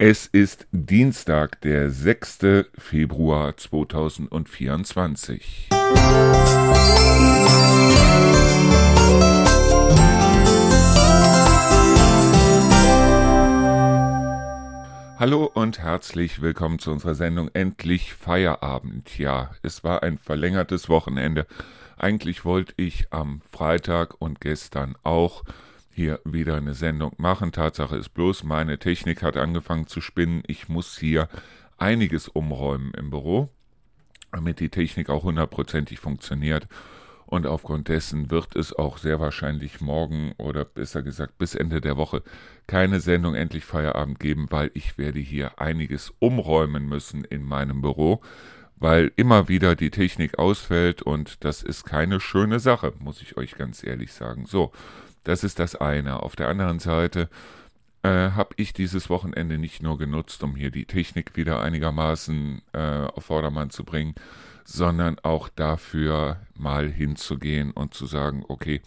Es ist Dienstag, der 6. Februar 2024. Hallo und herzlich willkommen zu unserer Sendung Endlich Feierabend. Ja, es war ein verlängertes Wochenende. Eigentlich wollte ich am Freitag und gestern auch hier wieder eine Sendung machen. Tatsache ist bloß, meine Technik hat angefangen zu spinnen. Ich muss hier einiges umräumen im Büro, damit die Technik auch hundertprozentig funktioniert. Und aufgrund dessen wird es auch sehr wahrscheinlich morgen oder besser gesagt bis Ende der Woche keine Sendung endlich Feierabend geben, weil ich werde hier einiges umräumen müssen in meinem Büro, weil immer wieder die Technik ausfällt und das ist keine schöne Sache, muss ich euch ganz ehrlich sagen. So, das ist das eine. Auf der anderen Seite äh, habe ich dieses Wochenende nicht nur genutzt, um hier die Technik wieder einigermaßen äh, auf Vordermann zu bringen, sondern auch dafür mal hinzugehen und zu sagen, okay,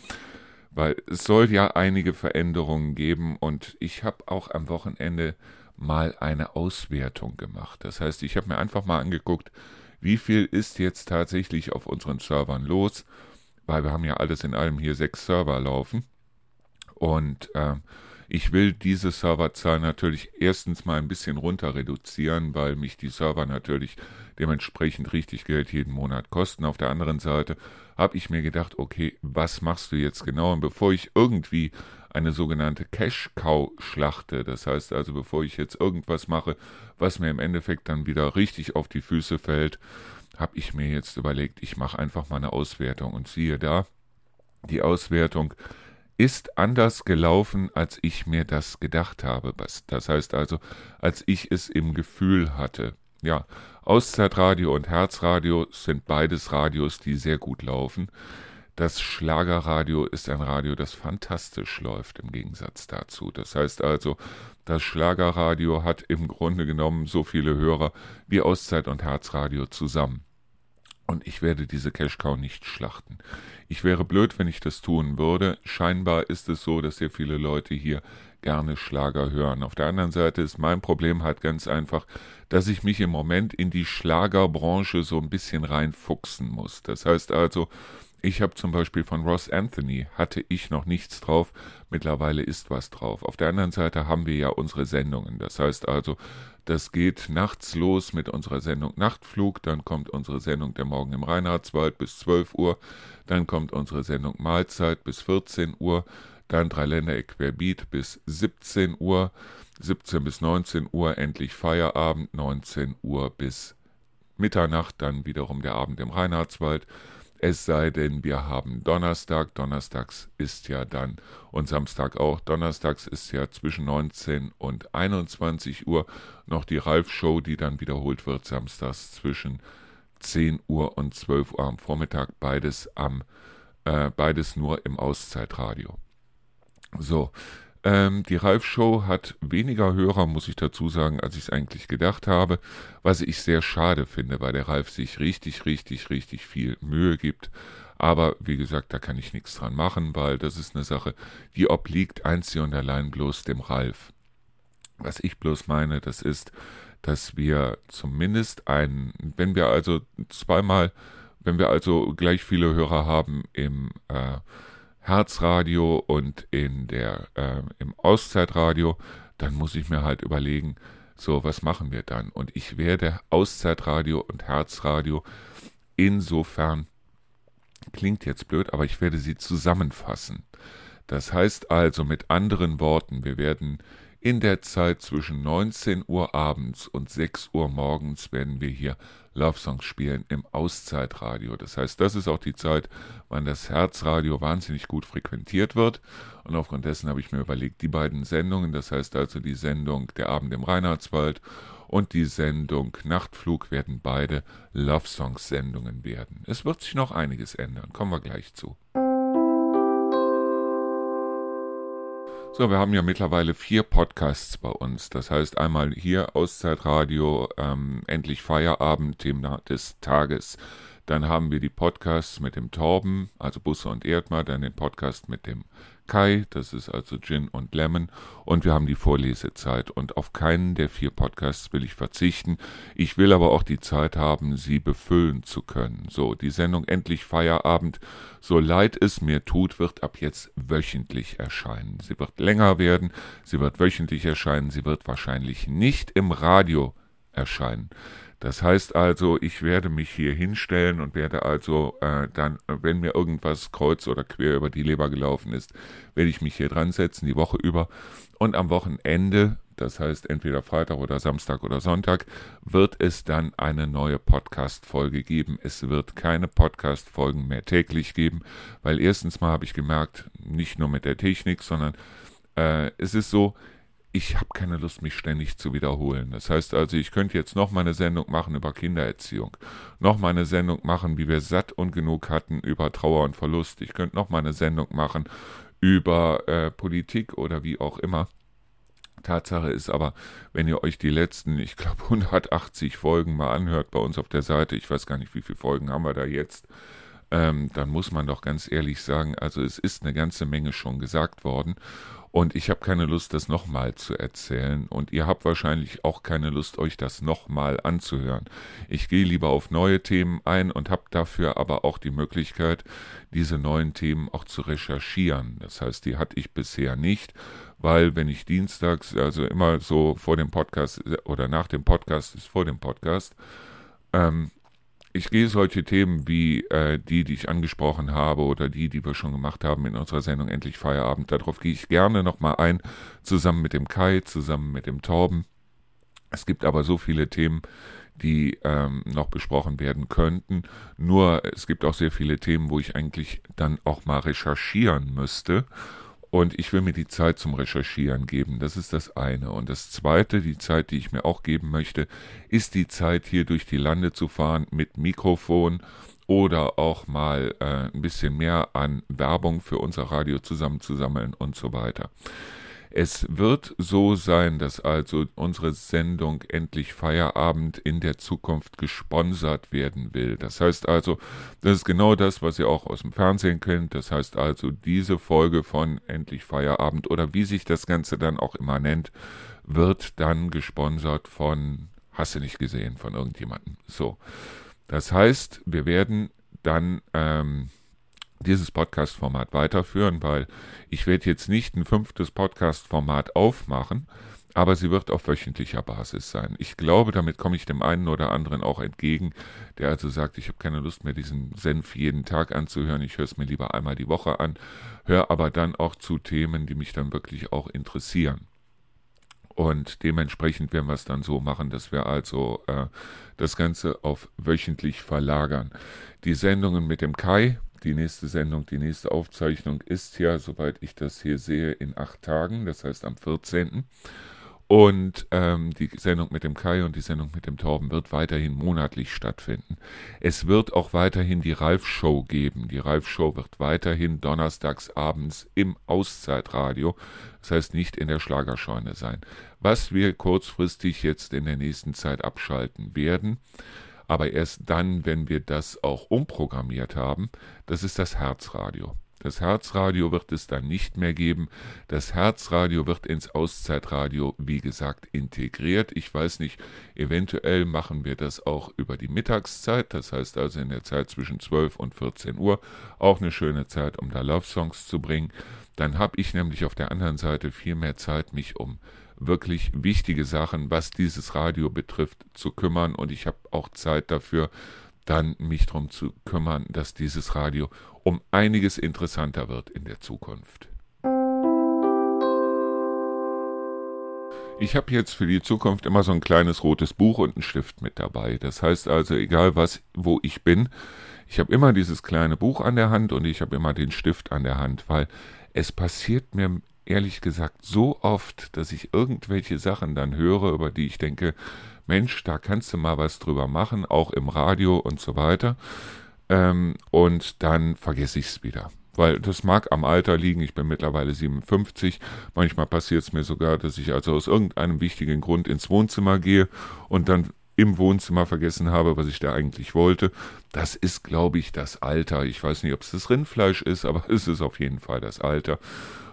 weil es soll ja einige Veränderungen geben und ich habe auch am Wochenende mal eine Auswertung gemacht. Das heißt, ich habe mir einfach mal angeguckt, wie viel ist jetzt tatsächlich auf unseren Servern los, weil wir haben ja alles in allem hier sechs Server laufen und äh, ich will diese Serverzahl natürlich erstens mal ein bisschen runter reduzieren, weil mich die Server natürlich dementsprechend richtig Geld jeden Monat kosten. Auf der anderen Seite habe ich mir gedacht, okay, was machst du jetzt genau? Und bevor ich irgendwie eine sogenannte Cash-Cow schlachte, das heißt also, bevor ich jetzt irgendwas mache, was mir im Endeffekt dann wieder richtig auf die Füße fällt, habe ich mir jetzt überlegt, ich mache einfach mal eine Auswertung und siehe da, die Auswertung ist anders gelaufen, als ich mir das gedacht habe. Das heißt also, als ich es im Gefühl hatte. Ja, Auszeitradio und Herzradio sind beides Radios, die sehr gut laufen. Das Schlagerradio ist ein Radio, das fantastisch läuft im Gegensatz dazu. Das heißt also, das Schlagerradio hat im Grunde genommen so viele Hörer wie Auszeit und Herzradio zusammen. Und ich werde diese Cash Cow nicht schlachten. Ich wäre blöd, wenn ich das tun würde. Scheinbar ist es so, dass sehr viele Leute hier gerne Schlager hören. Auf der anderen Seite ist mein Problem halt ganz einfach, dass ich mich im Moment in die Schlagerbranche so ein bisschen reinfuchsen muss. Das heißt also, ich habe zum Beispiel von Ross Anthony, hatte ich noch nichts drauf, mittlerweile ist was drauf. Auf der anderen Seite haben wir ja unsere Sendungen. Das heißt also, das geht nachts los mit unserer Sendung Nachtflug, dann kommt unsere Sendung Der Morgen im Reinhardswald bis 12 Uhr, dann kommt unsere Sendung Mahlzeit bis 14 Uhr, dann Dreiländer Equerbeat bis 17 Uhr, 17 bis 19 Uhr endlich Feierabend, 19 Uhr bis Mitternacht, dann wiederum der Abend im Reinhardswald, es sei denn, wir haben Donnerstag. Donnerstags ist ja dann und Samstag auch. Donnerstags ist ja zwischen 19 und 21 Uhr noch die Ralf-Show, die dann wiederholt wird. Samstags zwischen 10 Uhr und 12 Uhr am Vormittag. Beides am äh, beides nur im Auszeitradio. So, ähm, die Ralf-Show hat weniger Hörer, muss ich dazu sagen, als ich es eigentlich gedacht habe, was ich sehr schade finde, weil der Ralf sich richtig, richtig, richtig viel Mühe gibt. Aber wie gesagt, da kann ich nichts dran machen, weil das ist eine Sache, die obliegt einzig und allein bloß dem Ralf. Was ich bloß meine, das ist, dass wir zumindest ein, wenn wir also zweimal, wenn wir also gleich viele Hörer haben im äh, Herzradio und in der, äh, im Auszeitradio, dann muss ich mir halt überlegen, so, was machen wir dann? Und ich werde Auszeitradio und Herzradio insofern, klingt jetzt blöd, aber ich werde sie zusammenfassen. Das heißt also mit anderen Worten, wir werden in der Zeit zwischen 19 Uhr abends und 6 Uhr morgens werden wir hier Love Songs spielen im Auszeitradio. Das heißt, das ist auch die Zeit, wann das Herzradio wahnsinnig gut frequentiert wird. Und aufgrund dessen habe ich mir überlegt, die beiden Sendungen, das heißt also die Sendung Der Abend im Reinhardswald und die Sendung Nachtflug werden beide Love Songs Sendungen werden. Es wird sich noch einiges ändern, kommen wir gleich zu. So, wir haben ja mittlerweile vier Podcasts bei uns. Das heißt einmal hier Auszeitradio, ähm, endlich Feierabend, Thema des Tages. Dann haben wir die Podcasts mit dem Torben, also Busse und Erdmar, dann den Podcast mit dem Kai, das ist also Gin und Lemon. Und wir haben die Vorlesezeit. Und auf keinen der vier Podcasts will ich verzichten. Ich will aber auch die Zeit haben, sie befüllen zu können. So, die Sendung Endlich Feierabend, so leid es mir tut, wird ab jetzt wöchentlich erscheinen. Sie wird länger werden, sie wird wöchentlich erscheinen, sie wird wahrscheinlich nicht im Radio erscheinen. Das heißt also, ich werde mich hier hinstellen und werde also äh, dann, wenn mir irgendwas kreuz oder quer über die Leber gelaufen ist, werde ich mich hier dran setzen, die Woche über. Und am Wochenende, das heißt entweder Freitag oder Samstag oder Sonntag, wird es dann eine neue Podcast-Folge geben. Es wird keine Podcast-Folgen mehr täglich geben, weil erstens mal habe ich gemerkt, nicht nur mit der Technik, sondern äh, es ist so, ich habe keine Lust, mich ständig zu wiederholen. Das heißt also, ich könnte jetzt noch mal eine Sendung machen über Kindererziehung, noch mal eine Sendung machen, wie wir satt und genug hatten über Trauer und Verlust. Ich könnte noch mal eine Sendung machen über äh, Politik oder wie auch immer. Tatsache ist aber, wenn ihr euch die letzten, ich glaube 180 Folgen mal anhört bei uns auf der Seite, ich weiß gar nicht, wie viele Folgen haben wir da jetzt, ähm, dann muss man doch ganz ehrlich sagen, also es ist eine ganze Menge schon gesagt worden. Und ich habe keine Lust, das nochmal zu erzählen. Und ihr habt wahrscheinlich auch keine Lust, euch das nochmal anzuhören. Ich gehe lieber auf neue Themen ein und habe dafür aber auch die Möglichkeit, diese neuen Themen auch zu recherchieren. Das heißt, die hatte ich bisher nicht, weil wenn ich dienstags, also immer so vor dem Podcast oder nach dem Podcast ist vor dem Podcast, ähm, ich gehe solche Themen wie äh, die, die ich angesprochen habe oder die, die wir schon gemacht haben in unserer Sendung Endlich Feierabend, darauf gehe ich gerne nochmal ein, zusammen mit dem Kai, zusammen mit dem Torben. Es gibt aber so viele Themen, die ähm, noch besprochen werden könnten. Nur es gibt auch sehr viele Themen, wo ich eigentlich dann auch mal recherchieren müsste. Und ich will mir die Zeit zum Recherchieren geben. Das ist das eine. Und das zweite, die Zeit, die ich mir auch geben möchte, ist die Zeit, hier durch die Lande zu fahren mit Mikrofon oder auch mal äh, ein bisschen mehr an Werbung für unser Radio zusammenzusammeln und so weiter. Es wird so sein, dass also unsere Sendung endlich Feierabend in der Zukunft gesponsert werden will. Das heißt also, das ist genau das, was ihr auch aus dem Fernsehen kennt. Das heißt also, diese Folge von Endlich Feierabend oder wie sich das Ganze dann auch immer nennt, wird dann gesponsert von, hast du nicht gesehen, von irgendjemandem. So. Das heißt, wir werden dann ähm, dieses Podcast-Format weiterführen, weil ich werde jetzt nicht ein fünftes Podcast-Format aufmachen, aber sie wird auf wöchentlicher Basis sein. Ich glaube, damit komme ich dem einen oder anderen auch entgegen, der also sagt, ich habe keine Lust mehr, diesen Senf jeden Tag anzuhören, ich höre es mir lieber einmal die Woche an, höre aber dann auch zu Themen, die mich dann wirklich auch interessieren. Und dementsprechend werden wir es dann so machen, dass wir also äh, das Ganze auf wöchentlich verlagern. Die Sendungen mit dem Kai, die nächste Sendung, die nächste Aufzeichnung ist ja, soweit ich das hier sehe, in acht Tagen, das heißt am 14. Und ähm, die Sendung mit dem Kai und die Sendung mit dem Torben wird weiterhin monatlich stattfinden. Es wird auch weiterhin die Ralf-Show geben. Die Ralf-Show wird weiterhin donnerstags abends im Auszeitradio, das heißt nicht in der Schlagerscheune sein. Was wir kurzfristig jetzt in der nächsten Zeit abschalten werden, aber erst dann, wenn wir das auch umprogrammiert haben, das ist das Herzradio. Das Herzradio wird es dann nicht mehr geben. Das Herzradio wird ins Auszeitradio, wie gesagt, integriert. Ich weiß nicht, eventuell machen wir das auch über die Mittagszeit, das heißt also in der Zeit zwischen 12 und 14 Uhr. Auch eine schöne Zeit, um da Love Songs zu bringen. Dann habe ich nämlich auf der anderen Seite viel mehr Zeit, mich um wirklich wichtige Sachen, was dieses Radio betrifft, zu kümmern. Und ich habe auch Zeit dafür, dann mich darum zu kümmern, dass dieses Radio um einiges interessanter wird in der Zukunft. Ich habe jetzt für die Zukunft immer so ein kleines rotes Buch und einen Stift mit dabei. Das heißt also, egal was, wo ich bin, ich habe immer dieses kleine Buch an der Hand und ich habe immer den Stift an der Hand, weil es passiert mir ehrlich gesagt so oft, dass ich irgendwelche Sachen dann höre, über die ich denke, Mensch, da kannst du mal was drüber machen, auch im Radio und so weiter. Ähm, und dann vergesse ich es wieder. Weil das mag am Alter liegen, ich bin mittlerweile 57. Manchmal passiert es mir sogar, dass ich also aus irgendeinem wichtigen Grund ins Wohnzimmer gehe und dann im Wohnzimmer vergessen habe, was ich da eigentlich wollte. Das ist, glaube ich, das Alter. Ich weiß nicht, ob es das Rindfleisch ist, aber es ist auf jeden Fall das Alter.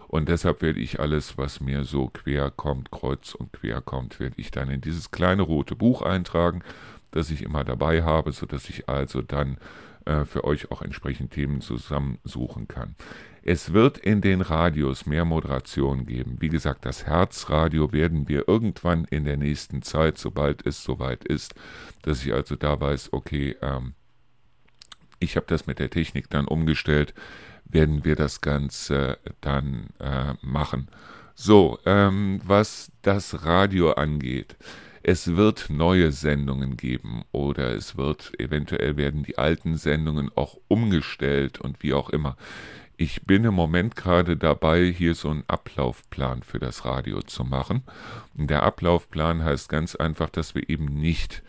Und deshalb werde ich alles, was mir so quer kommt, kreuz und quer kommt, werde ich dann in dieses kleine rote Buch eintragen, das ich immer dabei habe, sodass ich also dann äh, für euch auch entsprechend Themen zusammensuchen kann. Es wird in den Radios mehr Moderation geben. Wie gesagt, das Herzradio werden wir irgendwann in der nächsten Zeit, sobald es soweit ist, dass ich also da weiß, okay, ähm, ich habe das mit der Technik dann umgestellt, werden wir das Ganze dann äh, machen. So, ähm, was das Radio angeht. Es wird neue Sendungen geben oder es wird eventuell werden die alten Sendungen auch umgestellt und wie auch immer. Ich bin im Moment gerade dabei, hier so einen Ablaufplan für das Radio zu machen. Und der Ablaufplan heißt ganz einfach, dass wir eben nicht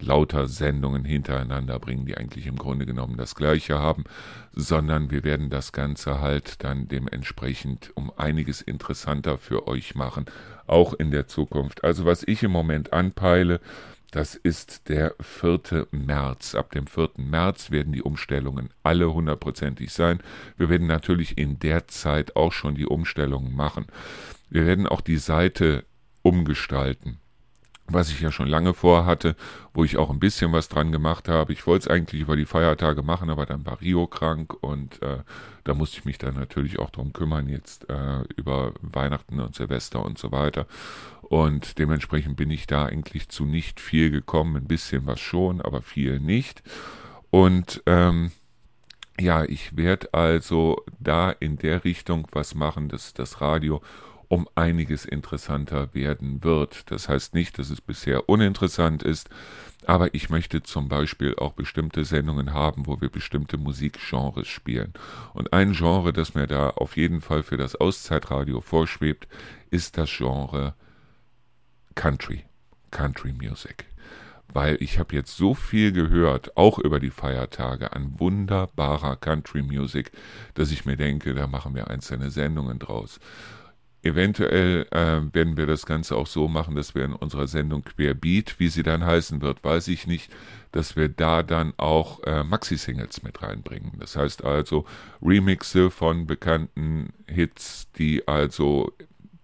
lauter Sendungen hintereinander bringen, die eigentlich im Grunde genommen das gleiche haben, sondern wir werden das Ganze halt dann dementsprechend um einiges interessanter für euch machen, auch in der Zukunft. Also was ich im Moment anpeile, das ist der 4. März. Ab dem 4. März werden die Umstellungen alle hundertprozentig sein. Wir werden natürlich in der Zeit auch schon die Umstellungen machen. Wir werden auch die Seite umgestalten was ich ja schon lange vorhatte, wo ich auch ein bisschen was dran gemacht habe. Ich wollte es eigentlich über die Feiertage machen, aber dann war Rio krank und äh, da musste ich mich dann natürlich auch drum kümmern, jetzt äh, über Weihnachten und Silvester und so weiter. Und dementsprechend bin ich da eigentlich zu nicht viel gekommen, ein bisschen was schon, aber viel nicht. Und ähm, ja, ich werde also da in der Richtung was machen, dass das Radio um einiges interessanter werden wird. Das heißt nicht, dass es bisher uninteressant ist, aber ich möchte zum Beispiel auch bestimmte Sendungen haben, wo wir bestimmte Musikgenres spielen. Und ein Genre, das mir da auf jeden Fall für das Auszeitradio vorschwebt, ist das Genre Country, Country Music. Weil ich habe jetzt so viel gehört, auch über die Feiertage, an wunderbarer Country Music, dass ich mir denke, da machen wir einzelne Sendungen draus. Eventuell äh, werden wir das Ganze auch so machen, dass wir in unserer Sendung Querbeat, wie sie dann heißen wird, weiß ich nicht, dass wir da dann auch äh, Maxi-Singles mit reinbringen. Das heißt also Remixe von bekannten Hits, die also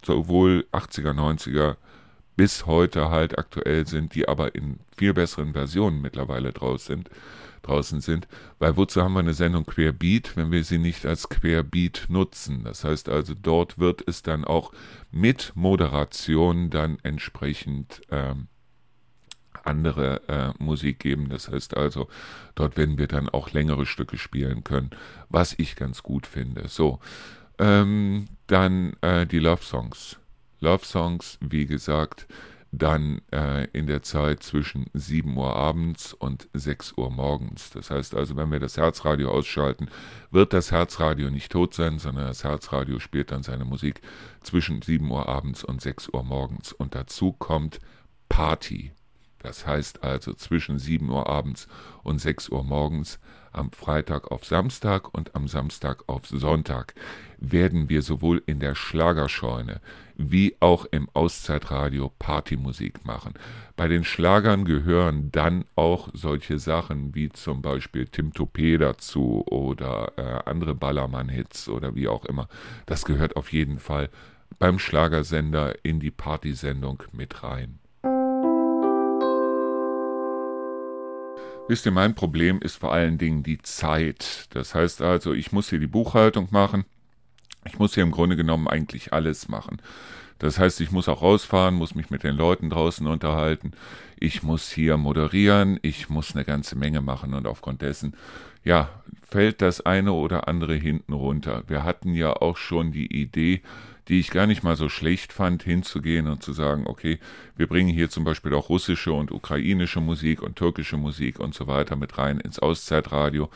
sowohl 80er, 90er bis heute halt aktuell sind, die aber in viel besseren Versionen mittlerweile draus sind draußen sind, weil wozu haben wir eine Sendung Querbeat, wenn wir sie nicht als Querbeat nutzen? Das heißt also, dort wird es dann auch mit Moderation dann entsprechend ähm, andere äh, Musik geben. Das heißt also, dort werden wir dann auch längere Stücke spielen können, was ich ganz gut finde. So, ähm, dann äh, die Love Songs. Love Songs, wie gesagt, dann äh, in der Zeit zwischen 7 Uhr abends und 6 Uhr morgens. Das heißt also, wenn wir das Herzradio ausschalten, wird das Herzradio nicht tot sein, sondern das Herzradio spielt dann seine Musik zwischen 7 Uhr abends und 6 Uhr morgens. Und dazu kommt Party. Das heißt also zwischen 7 Uhr abends und 6 Uhr morgens am Freitag auf Samstag und am Samstag auf Sonntag werden wir sowohl in der Schlagerscheune wie auch im Auszeitradio Partymusik machen. Bei den Schlagern gehören dann auch solche Sachen wie zum Beispiel Tim Topé dazu oder äh, andere Ballermann-Hits oder wie auch immer. Das gehört auf jeden Fall beim Schlagersender in die Partysendung mit rein. Wisst ihr, mein Problem ist vor allen Dingen die Zeit. Das heißt also, ich muss hier die Buchhaltung machen. Ich muss hier im Grunde genommen eigentlich alles machen. Das heißt, ich muss auch rausfahren, muss mich mit den Leuten draußen unterhalten. Ich muss hier moderieren. Ich muss eine ganze Menge machen und aufgrund dessen, ja, fällt das eine oder andere hinten runter. Wir hatten ja auch schon die Idee, die ich gar nicht mal so schlecht fand, hinzugehen und zu sagen, okay, wir bringen hier zum Beispiel auch russische und ukrainische Musik und türkische Musik und so weiter mit rein ins Auszeitradio.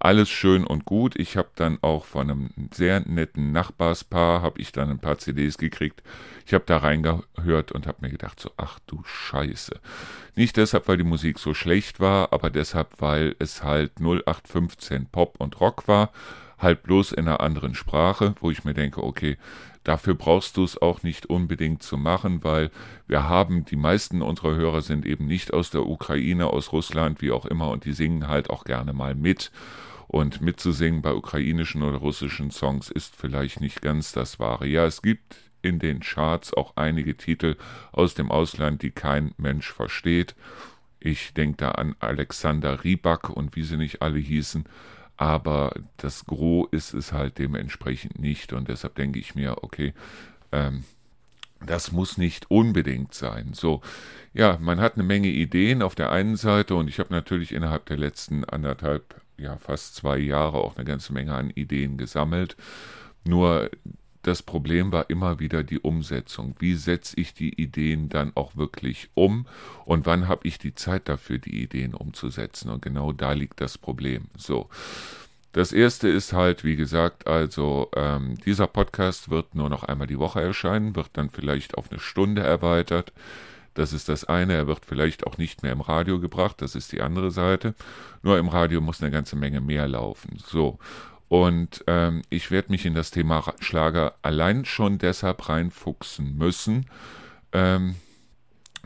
Alles schön und gut. Ich habe dann auch von einem sehr netten Nachbarspaar, habe ich dann ein paar CDs gekriegt. Ich habe da reingehört und habe mir gedacht, so, ach du Scheiße. Nicht deshalb, weil die Musik so schlecht war, aber deshalb, weil es halt 0815 Pop und Rock war halt bloß in einer anderen Sprache, wo ich mir denke, okay, Dafür brauchst du es auch nicht unbedingt zu machen, weil wir haben, die meisten unserer Hörer sind eben nicht aus der Ukraine, aus Russland, wie auch immer, und die singen halt auch gerne mal mit. Und mitzusingen bei ukrainischen oder russischen Songs ist vielleicht nicht ganz das Wahre. Ja, es gibt in den Charts auch einige Titel aus dem Ausland, die kein Mensch versteht. Ich denke da an Alexander Rybak und wie sie nicht alle hießen aber das Gros ist es halt dementsprechend nicht und deshalb denke ich mir, okay, ähm, das muss nicht unbedingt sein. So, ja, man hat eine Menge Ideen auf der einen Seite und ich habe natürlich innerhalb der letzten anderthalb, ja fast zwei Jahre auch eine ganze Menge an Ideen gesammelt. Nur das Problem war immer wieder die Umsetzung. Wie setze ich die Ideen dann auch wirklich um und wann habe ich die Zeit dafür, die Ideen umzusetzen? Und genau da liegt das Problem. So. Das erste ist halt, wie gesagt, also ähm, dieser Podcast wird nur noch einmal die Woche erscheinen, wird dann vielleicht auf eine Stunde erweitert. Das ist das eine. Er wird vielleicht auch nicht mehr im Radio gebracht. Das ist die andere Seite. Nur im Radio muss eine ganze Menge mehr laufen. So. Und ähm, ich werde mich in das Thema Schlager allein schon deshalb reinfuchsen müssen, ähm,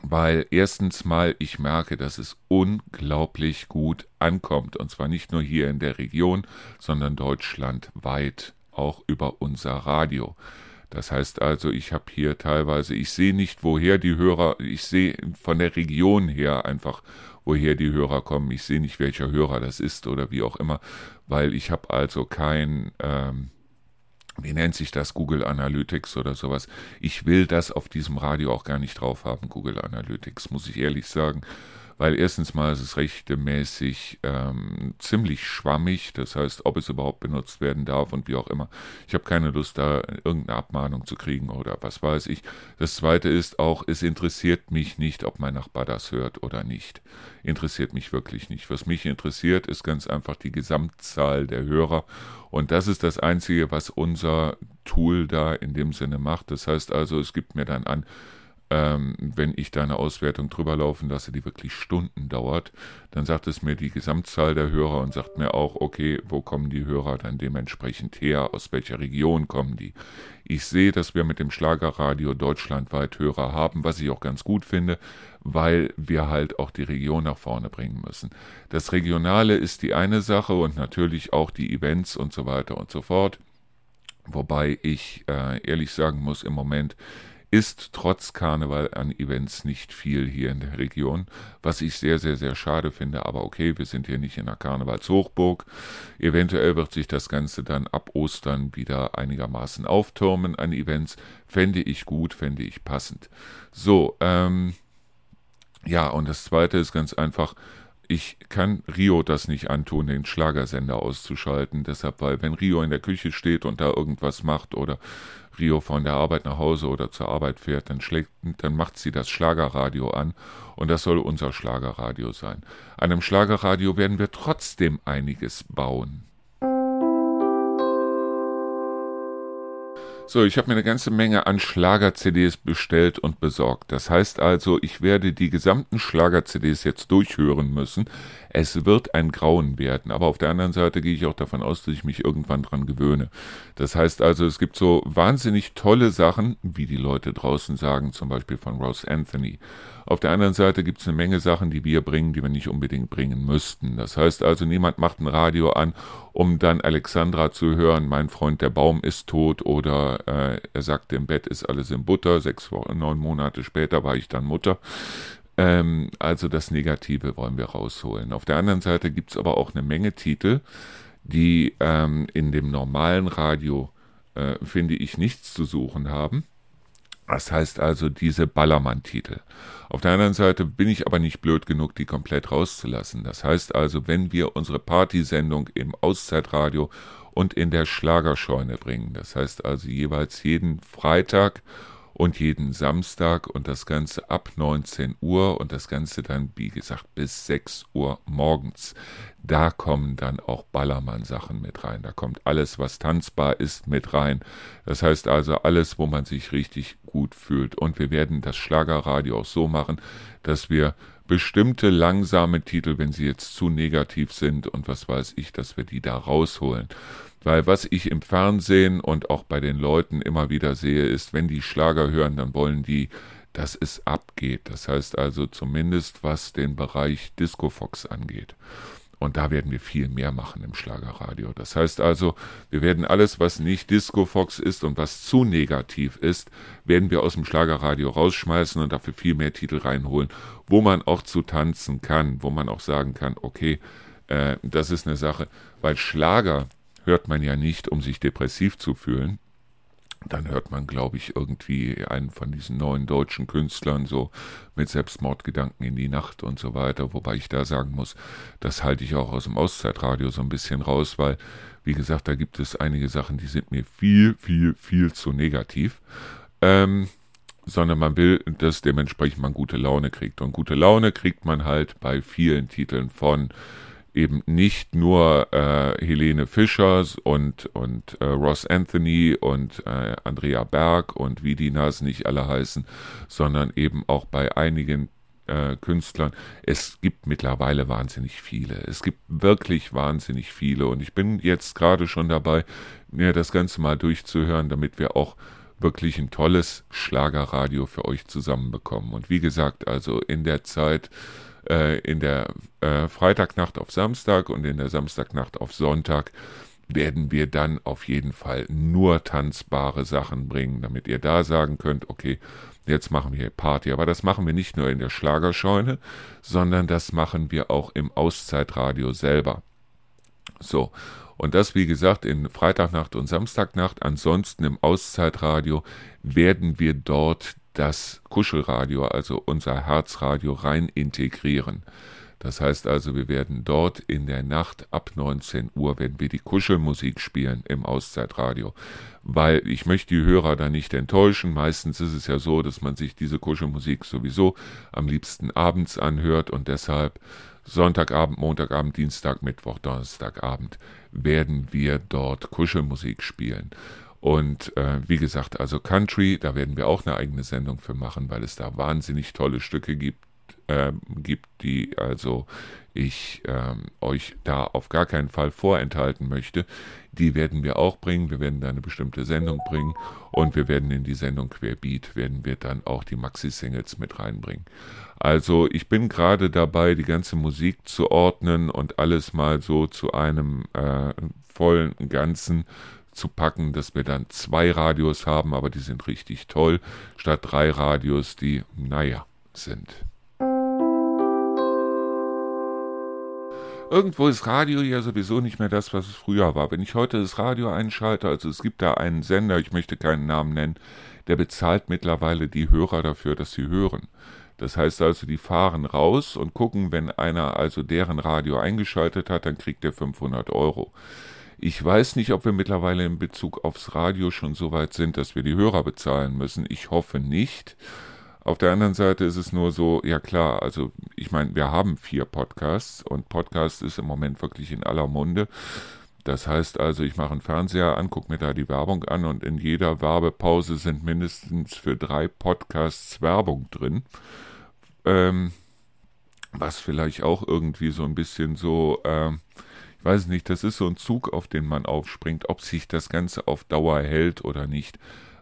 weil erstens mal ich merke, dass es unglaublich gut ankommt. Und zwar nicht nur hier in der Region, sondern deutschlandweit, auch über unser Radio. Das heißt also, ich habe hier teilweise, ich sehe nicht, woher die Hörer, ich sehe von der Region her einfach, woher die Hörer kommen. Ich sehe nicht, welcher Hörer das ist oder wie auch immer, weil ich habe also kein, ähm, wie nennt sich das, Google Analytics oder sowas. Ich will das auf diesem Radio auch gar nicht drauf haben, Google Analytics, muss ich ehrlich sagen weil erstens mal ist es rechtmäßig ähm, ziemlich schwammig, das heißt, ob es überhaupt benutzt werden darf und wie auch immer. Ich habe keine Lust, da irgendeine Abmahnung zu kriegen oder was weiß ich. Das zweite ist auch, es interessiert mich nicht, ob mein Nachbar das hört oder nicht. Interessiert mich wirklich nicht. Was mich interessiert, ist ganz einfach die Gesamtzahl der Hörer und das ist das Einzige, was unser Tool da in dem Sinne macht. Das heißt also, es gibt mir dann an, ähm, wenn ich da eine Auswertung drüber laufen lasse, die wirklich Stunden dauert, dann sagt es mir die Gesamtzahl der Hörer und sagt mir auch, okay, wo kommen die Hörer dann dementsprechend her, aus welcher Region kommen die. Ich sehe, dass wir mit dem Schlagerradio deutschlandweit Hörer haben, was ich auch ganz gut finde, weil wir halt auch die Region nach vorne bringen müssen. Das Regionale ist die eine Sache und natürlich auch die Events und so weiter und so fort. Wobei ich äh, ehrlich sagen muss, im Moment ist trotz Karneval an Events nicht viel hier in der Region, was ich sehr, sehr, sehr schade finde. Aber okay, wir sind hier nicht in der Karnevalshochburg. Eventuell wird sich das Ganze dann ab Ostern wieder einigermaßen auftürmen an Events. Fände ich gut, fände ich passend. So, ähm, ja, und das Zweite ist ganz einfach, ich kann Rio das nicht antun, den Schlagersender auszuschalten. Deshalb, weil wenn Rio in der Küche steht und da irgendwas macht oder Rio von der Arbeit nach Hause oder zur Arbeit fährt, dann, schlägt, dann macht sie das Schlagerradio an und das soll unser Schlagerradio sein. An einem Schlagerradio werden wir trotzdem einiges bauen. So, ich habe mir eine ganze Menge an Schlager-CDs bestellt und besorgt. Das heißt also, ich werde die gesamten Schlager-CDs jetzt durchhören müssen. Es wird ein Grauen werden, aber auf der anderen Seite gehe ich auch davon aus, dass ich mich irgendwann dran gewöhne. Das heißt also, es gibt so wahnsinnig tolle Sachen, wie die Leute draußen sagen, zum Beispiel von Ross Anthony. Auf der anderen Seite gibt es eine Menge Sachen, die wir bringen, die wir nicht unbedingt bringen müssten. Das heißt also, niemand macht ein Radio an, um dann Alexandra zu hören, mein Freund, der Baum ist tot oder äh, er sagt, im Bett ist alles in Butter. Sechs Wochen, neun Monate später war ich dann Mutter. Ähm, also das Negative wollen wir rausholen. Auf der anderen Seite gibt es aber auch eine Menge Titel, die ähm, in dem normalen Radio, äh, finde ich, nichts zu suchen haben. Das heißt also diese Ballermann-Titel. Auf der anderen Seite bin ich aber nicht blöd genug, die komplett rauszulassen. Das heißt also, wenn wir unsere Partysendung im Auszeitradio und in der Schlagerscheune bringen, das heißt also jeweils jeden Freitag und jeden Samstag und das Ganze ab 19 Uhr und das Ganze dann, wie gesagt, bis 6 Uhr morgens. Da kommen dann auch Ballermann-Sachen mit rein. Da kommt alles, was tanzbar ist, mit rein. Das heißt also alles, wo man sich richtig gut fühlt. Und wir werden das Schlagerradio auch so machen, dass wir bestimmte langsame Titel, wenn sie jetzt zu negativ sind und was weiß ich, dass wir die da rausholen. Weil was ich im Fernsehen und auch bei den Leuten immer wieder sehe, ist, wenn die Schlager hören, dann wollen die, dass es abgeht. Das heißt also zumindest, was den Bereich Disco Fox angeht. Und da werden wir viel mehr machen im Schlagerradio. Das heißt also, wir werden alles, was nicht Disco Fox ist und was zu negativ ist, werden wir aus dem Schlagerradio rausschmeißen und dafür viel mehr Titel reinholen, wo man auch zu tanzen kann, wo man auch sagen kann, okay, äh, das ist eine Sache, weil Schlager hört man ja nicht, um sich depressiv zu fühlen, dann hört man, glaube ich, irgendwie einen von diesen neuen deutschen Künstlern so mit Selbstmordgedanken in die Nacht und so weiter. Wobei ich da sagen muss, das halte ich auch aus dem Auszeitradio so ein bisschen raus, weil, wie gesagt, da gibt es einige Sachen, die sind mir viel, viel, viel zu negativ. Ähm, sondern man will, dass dementsprechend man gute Laune kriegt. Und gute Laune kriegt man halt bei vielen Titeln von eben nicht nur äh, Helene Fischers und, und äh, Ross Anthony und äh, Andrea Berg und wie die Nasen nicht alle heißen, sondern eben auch bei einigen äh, Künstlern. Es gibt mittlerweile wahnsinnig viele. Es gibt wirklich wahnsinnig viele. Und ich bin jetzt gerade schon dabei, mir das Ganze mal durchzuhören, damit wir auch wirklich ein tolles Schlagerradio für euch zusammenbekommen. Und wie gesagt, also in der Zeit äh, in der äh, Freitagnacht auf Samstag und in der Samstagnacht auf Sonntag werden wir dann auf jeden Fall nur tanzbare Sachen bringen, damit ihr da sagen könnt, okay, jetzt machen wir Party. Aber das machen wir nicht nur in der Schlagerscheune, sondern das machen wir auch im Auszeitradio selber. So, und das, wie gesagt, in Freitagnacht und Samstagnacht. Ansonsten im Auszeitradio werden wir dort das Kuschelradio, also unser Herzradio, rein integrieren. Das heißt also, wir werden dort in der Nacht ab 19 Uhr werden wir die Kuschelmusik spielen im Auszeitradio, weil ich möchte die Hörer da nicht enttäuschen. Meistens ist es ja so, dass man sich diese Kuschelmusik sowieso am liebsten abends anhört und deshalb Sonntagabend, Montagabend, Dienstag, Mittwoch, Donnerstagabend werden wir dort Kuschelmusik spielen. Und äh, wie gesagt, also Country, da werden wir auch eine eigene Sendung für machen, weil es da wahnsinnig tolle Stücke gibt, äh, gibt die also ich äh, euch da auf gar keinen Fall vorenthalten möchte. Die werden wir auch bringen. Wir werden da eine bestimmte Sendung bringen und wir werden in die Sendung Querbeat werden wir dann auch die Maxi-Singles mit reinbringen. Also ich bin gerade dabei, die ganze Musik zu ordnen und alles mal so zu einem äh, vollen Ganzen zu packen, dass wir dann zwei Radios haben, aber die sind richtig toll, statt drei Radios, die, naja, sind. Irgendwo ist Radio ja sowieso nicht mehr das, was es früher war. Wenn ich heute das Radio einschalte, also es gibt da einen Sender, ich möchte keinen Namen nennen, der bezahlt mittlerweile die Hörer dafür, dass sie hören. Das heißt also, die fahren raus und gucken, wenn einer also deren Radio eingeschaltet hat, dann kriegt er 500 Euro. Ich weiß nicht, ob wir mittlerweile in Bezug aufs Radio schon so weit sind, dass wir die Hörer bezahlen müssen. Ich hoffe nicht. Auf der anderen Seite ist es nur so, ja klar, also ich meine, wir haben vier Podcasts und Podcast ist im Moment wirklich in aller Munde. Das heißt also, ich mache einen Fernseher an, gucke mir da die Werbung an und in jeder Werbepause sind mindestens für drei Podcasts Werbung drin. Ähm, was vielleicht auch irgendwie so ein bisschen so, ähm, weiß nicht, das ist so ein Zug, auf den man aufspringt. Ob sich das Ganze auf Dauer hält oder nicht,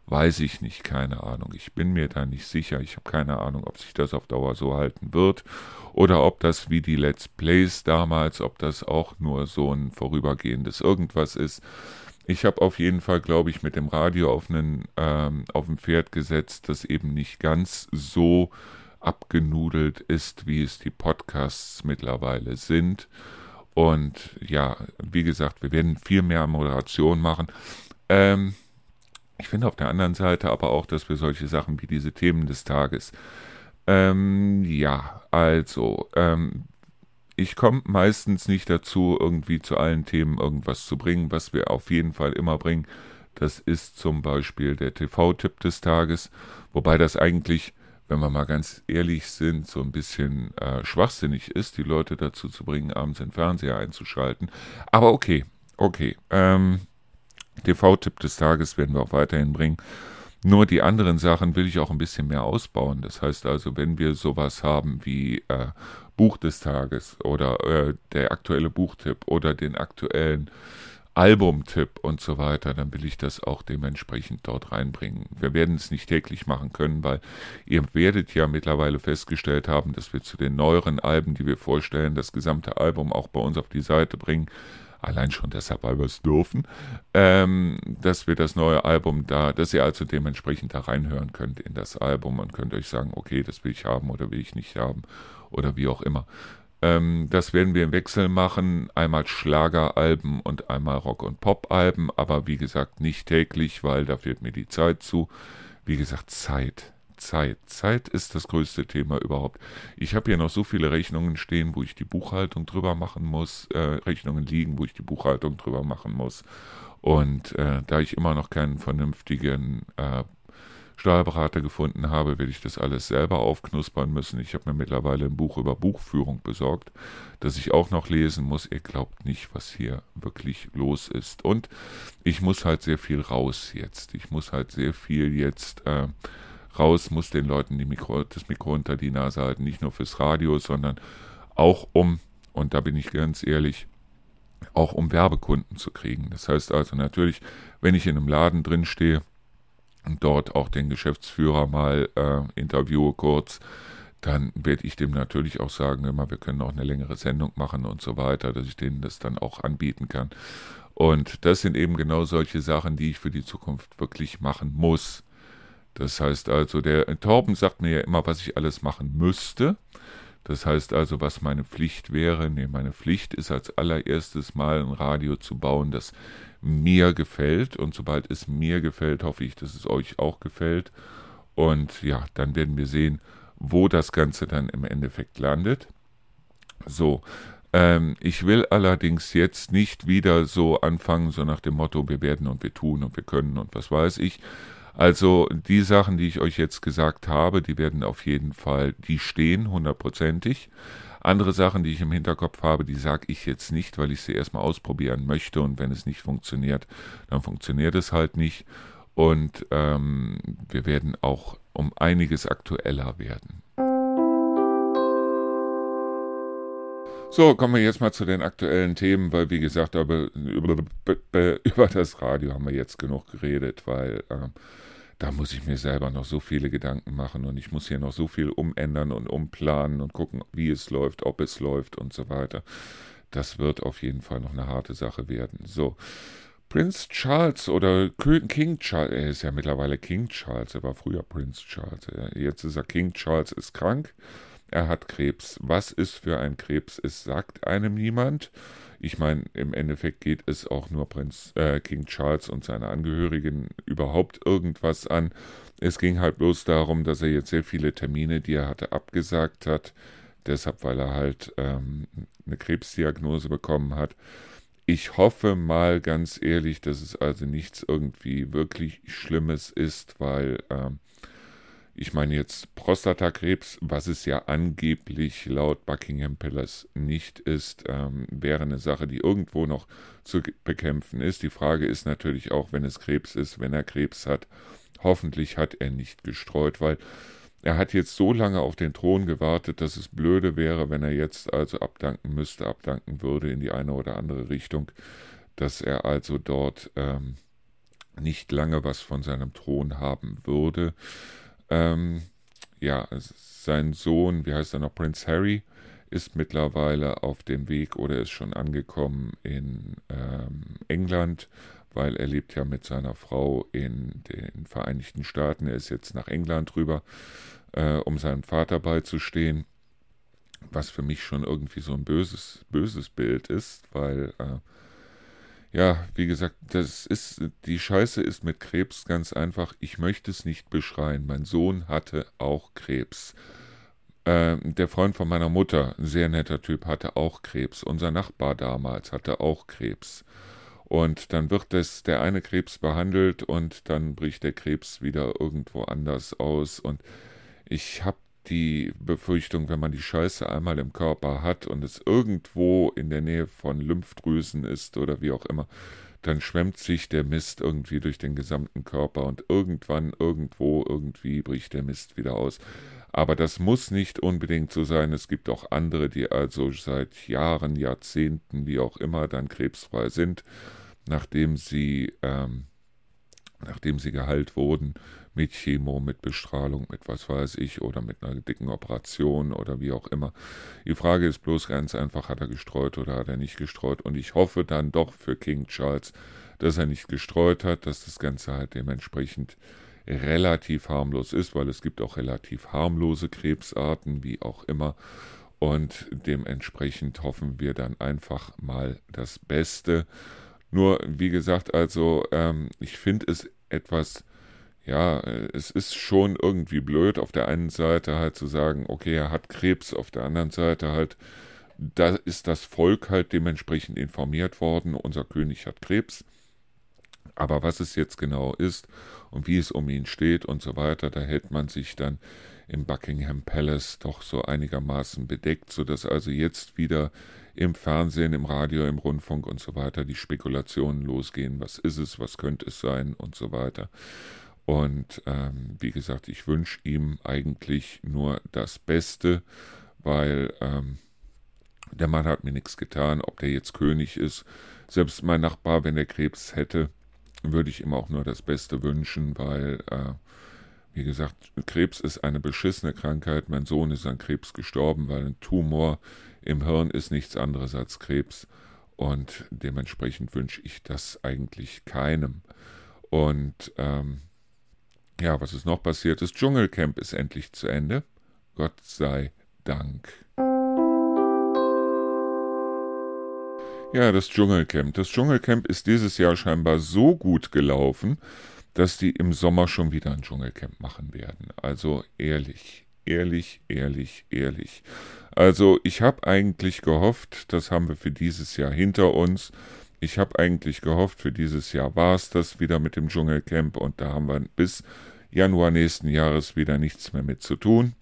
weiß ich nicht, keine Ahnung. Ich bin mir da nicht sicher. Ich habe keine Ahnung, ob sich das auf Dauer so halten wird oder ob das wie die Let's Plays damals, ob das auch nur so ein vorübergehendes irgendwas ist. Ich habe auf jeden Fall, glaube ich, mit dem Radio auf, einen, ähm, ein Pferd gesetzt, das eben nicht ganz so abgenudelt ist, wie es die Podcasts mittlerweile sind. Und ja, wie gesagt, wir werden viel mehr Moderation machen. Ähm, ich finde auf der anderen Seite aber auch, dass wir solche Sachen wie diese Themen des Tages. Ähm, ja, also, ähm, ich komme meistens nicht dazu, irgendwie zu allen Themen irgendwas zu bringen. Was wir auf jeden Fall immer bringen, das ist zum Beispiel der TV-Tipp des Tages. Wobei das eigentlich wenn wir mal ganz ehrlich sind, so ein bisschen äh, schwachsinnig ist, die Leute dazu zu bringen, abends den Fernseher einzuschalten. Aber okay, okay. Ähm, TV-Tipp des Tages werden wir auch weiterhin bringen. Nur die anderen Sachen will ich auch ein bisschen mehr ausbauen. Das heißt also, wenn wir sowas haben wie äh, Buch des Tages oder äh, der aktuelle Buchtipp oder den aktuellen Albumtipp und so weiter, dann will ich das auch dementsprechend dort reinbringen. Wir werden es nicht täglich machen können, weil ihr werdet ja mittlerweile festgestellt haben, dass wir zu den neueren Alben, die wir vorstellen, das gesamte Album auch bei uns auf die Seite bringen. Allein schon deshalb, weil wir es dürfen, ähm, dass wir das neue Album da, dass ihr also dementsprechend da reinhören könnt in das Album und könnt euch sagen, okay, das will ich haben oder will ich nicht haben oder wie auch immer. Ähm, das werden wir im Wechsel machen. Einmal Schlageralben und einmal Rock- und Pop-Alben. Aber wie gesagt, nicht täglich, weil da fehlt mir die Zeit zu. Wie gesagt, Zeit. Zeit. Zeit ist das größte Thema überhaupt. Ich habe hier noch so viele Rechnungen stehen, wo ich die Buchhaltung drüber machen muss. Äh, Rechnungen liegen, wo ich die Buchhaltung drüber machen muss. Und äh, da ich immer noch keinen vernünftigen äh, Steuerberater gefunden habe, werde ich das alles selber aufknuspern müssen. Ich habe mir mittlerweile ein Buch über Buchführung besorgt, das ich auch noch lesen muss. Ihr glaubt nicht, was hier wirklich los ist. Und ich muss halt sehr viel raus jetzt. Ich muss halt sehr viel jetzt äh, raus, muss den Leuten Mikro, das Mikro unter die Nase halten. Nicht nur fürs Radio, sondern auch um, und da bin ich ganz ehrlich, auch um Werbekunden zu kriegen. Das heißt also natürlich, wenn ich in einem Laden drin stehe, dort auch den Geschäftsführer mal äh, interviewe kurz, dann werde ich dem natürlich auch sagen, immer, wir können auch eine längere Sendung machen und so weiter, dass ich denen das dann auch anbieten kann. Und das sind eben genau solche Sachen, die ich für die Zukunft wirklich machen muss. Das heißt also, der Torben sagt mir ja immer, was ich alles machen müsste. Das heißt also, was meine Pflicht wäre. Nee, meine Pflicht ist als allererstes mal ein Radio zu bauen, das mir gefällt. Und sobald es mir gefällt, hoffe ich, dass es euch auch gefällt. Und ja, dann werden wir sehen, wo das Ganze dann im Endeffekt landet. So, ähm, ich will allerdings jetzt nicht wieder so anfangen, so nach dem Motto, wir werden und wir tun und wir können und was weiß ich, also die Sachen, die ich euch jetzt gesagt habe, die werden auf jeden Fall, die stehen hundertprozentig. Andere Sachen, die ich im Hinterkopf habe, die sage ich jetzt nicht, weil ich sie erstmal ausprobieren möchte und wenn es nicht funktioniert, dann funktioniert es halt nicht. Und ähm, wir werden auch um einiges aktueller werden. So, kommen wir jetzt mal zu den aktuellen Themen, weil wie gesagt, über, über, über das Radio haben wir jetzt genug geredet, weil äh, da muss ich mir selber noch so viele Gedanken machen und ich muss hier noch so viel umändern und umplanen und gucken, wie es läuft, ob es läuft und so weiter. Das wird auf jeden Fall noch eine harte Sache werden. So, Prince Charles oder King Charles, er ist ja mittlerweile King Charles, er war früher Prince Charles, jetzt ist er King Charles, ist krank, er hat Krebs. Was ist für ein Krebs? Es sagt einem niemand. Ich meine, im Endeffekt geht es auch nur Prinz äh, King Charles und seine Angehörigen überhaupt irgendwas an. Es ging halt bloß darum, dass er jetzt sehr viele Termine, die er hatte, abgesagt hat. Deshalb, weil er halt ähm, eine Krebsdiagnose bekommen hat. Ich hoffe mal ganz ehrlich, dass es also nichts irgendwie wirklich Schlimmes ist, weil ähm, ich meine jetzt Prostatakrebs, was es ja angeblich laut Buckingham Palace nicht ist, ähm, wäre eine Sache, die irgendwo noch zu bekämpfen ist. Die Frage ist natürlich auch, wenn es Krebs ist, wenn er Krebs hat, hoffentlich hat er nicht gestreut, weil er hat jetzt so lange auf den Thron gewartet, dass es blöde wäre, wenn er jetzt also abdanken müsste, abdanken würde in die eine oder andere Richtung, dass er also dort ähm, nicht lange was von seinem Thron haben würde. Ähm, ja, sein Sohn, wie heißt er noch, Prince Harry, ist mittlerweile auf dem Weg oder ist schon angekommen in ähm, England, weil er lebt ja mit seiner Frau in den Vereinigten Staaten. Er ist jetzt nach England rüber, äh, um seinem Vater beizustehen, was für mich schon irgendwie so ein böses, böses Bild ist, weil äh, ja, wie gesagt, das ist, die Scheiße ist mit Krebs ganz einfach. Ich möchte es nicht beschreien. Mein Sohn hatte auch Krebs. Äh, der Freund von meiner Mutter, ein sehr netter Typ, hatte auch Krebs. Unser Nachbar damals hatte auch Krebs. Und dann wird das, der eine Krebs behandelt und dann bricht der Krebs wieder irgendwo anders aus. Und ich habe die Befürchtung, wenn man die Scheiße einmal im Körper hat und es irgendwo in der Nähe von Lymphdrüsen ist oder wie auch immer, dann schwemmt sich der Mist irgendwie durch den gesamten Körper und irgendwann, irgendwo, irgendwie bricht der Mist wieder aus. Aber das muss nicht unbedingt so sein. Es gibt auch andere, die also seit Jahren, Jahrzehnten, wie auch immer, dann krebsfrei sind. nachdem sie, ähm, nachdem sie geheilt wurden mit Chemo, mit Bestrahlung, mit was weiß ich, oder mit einer dicken Operation oder wie auch immer. Die Frage ist bloß ganz einfach, hat er gestreut oder hat er nicht gestreut? Und ich hoffe dann doch für King Charles, dass er nicht gestreut hat, dass das Ganze halt dementsprechend relativ harmlos ist, weil es gibt auch relativ harmlose Krebsarten, wie auch immer. Und dementsprechend hoffen wir dann einfach mal das Beste. Nur, wie gesagt, also ähm, ich finde es etwas ja, äh, es ist schon irgendwie blöd, auf der einen Seite halt zu sagen, okay, er hat Krebs, auf der anderen Seite halt, da ist das Volk halt dementsprechend informiert worden, unser König hat Krebs. Aber was es jetzt genau ist und wie es um ihn steht und so weiter, da hält man sich dann im Buckingham Palace doch so einigermaßen bedeckt, sodass also jetzt wieder im Fernsehen, im Radio, im Rundfunk und so weiter die Spekulationen losgehen, was ist es, was könnte es sein und so weiter. Und ähm, wie gesagt, ich wünsche ihm eigentlich nur das Beste, weil ähm, der Mann hat mir nichts getan, ob der jetzt König ist. Selbst mein Nachbar, wenn er Krebs hätte, würde ich ihm auch nur das Beste wünschen, weil, äh, wie gesagt, Krebs ist eine beschissene Krankheit. Mein Sohn ist an Krebs gestorben, weil ein Tumor im Hirn ist nichts anderes als Krebs. Und dementsprechend wünsche ich das eigentlich keinem. Und ähm, ja, was ist noch passiert? Das Dschungelcamp ist endlich zu Ende. Gott sei Dank. Ja, das Dschungelcamp. Das Dschungelcamp ist dieses Jahr scheinbar so gut gelaufen, dass die im Sommer schon wieder ein Dschungelcamp machen werden. Also ehrlich, ehrlich, ehrlich, ehrlich. Also ich habe eigentlich gehofft, das haben wir für dieses Jahr hinter uns. Ich habe eigentlich gehofft, für dieses Jahr war es das wieder mit dem Dschungelcamp und da haben wir bis Januar nächsten Jahres wieder nichts mehr mit zu tun.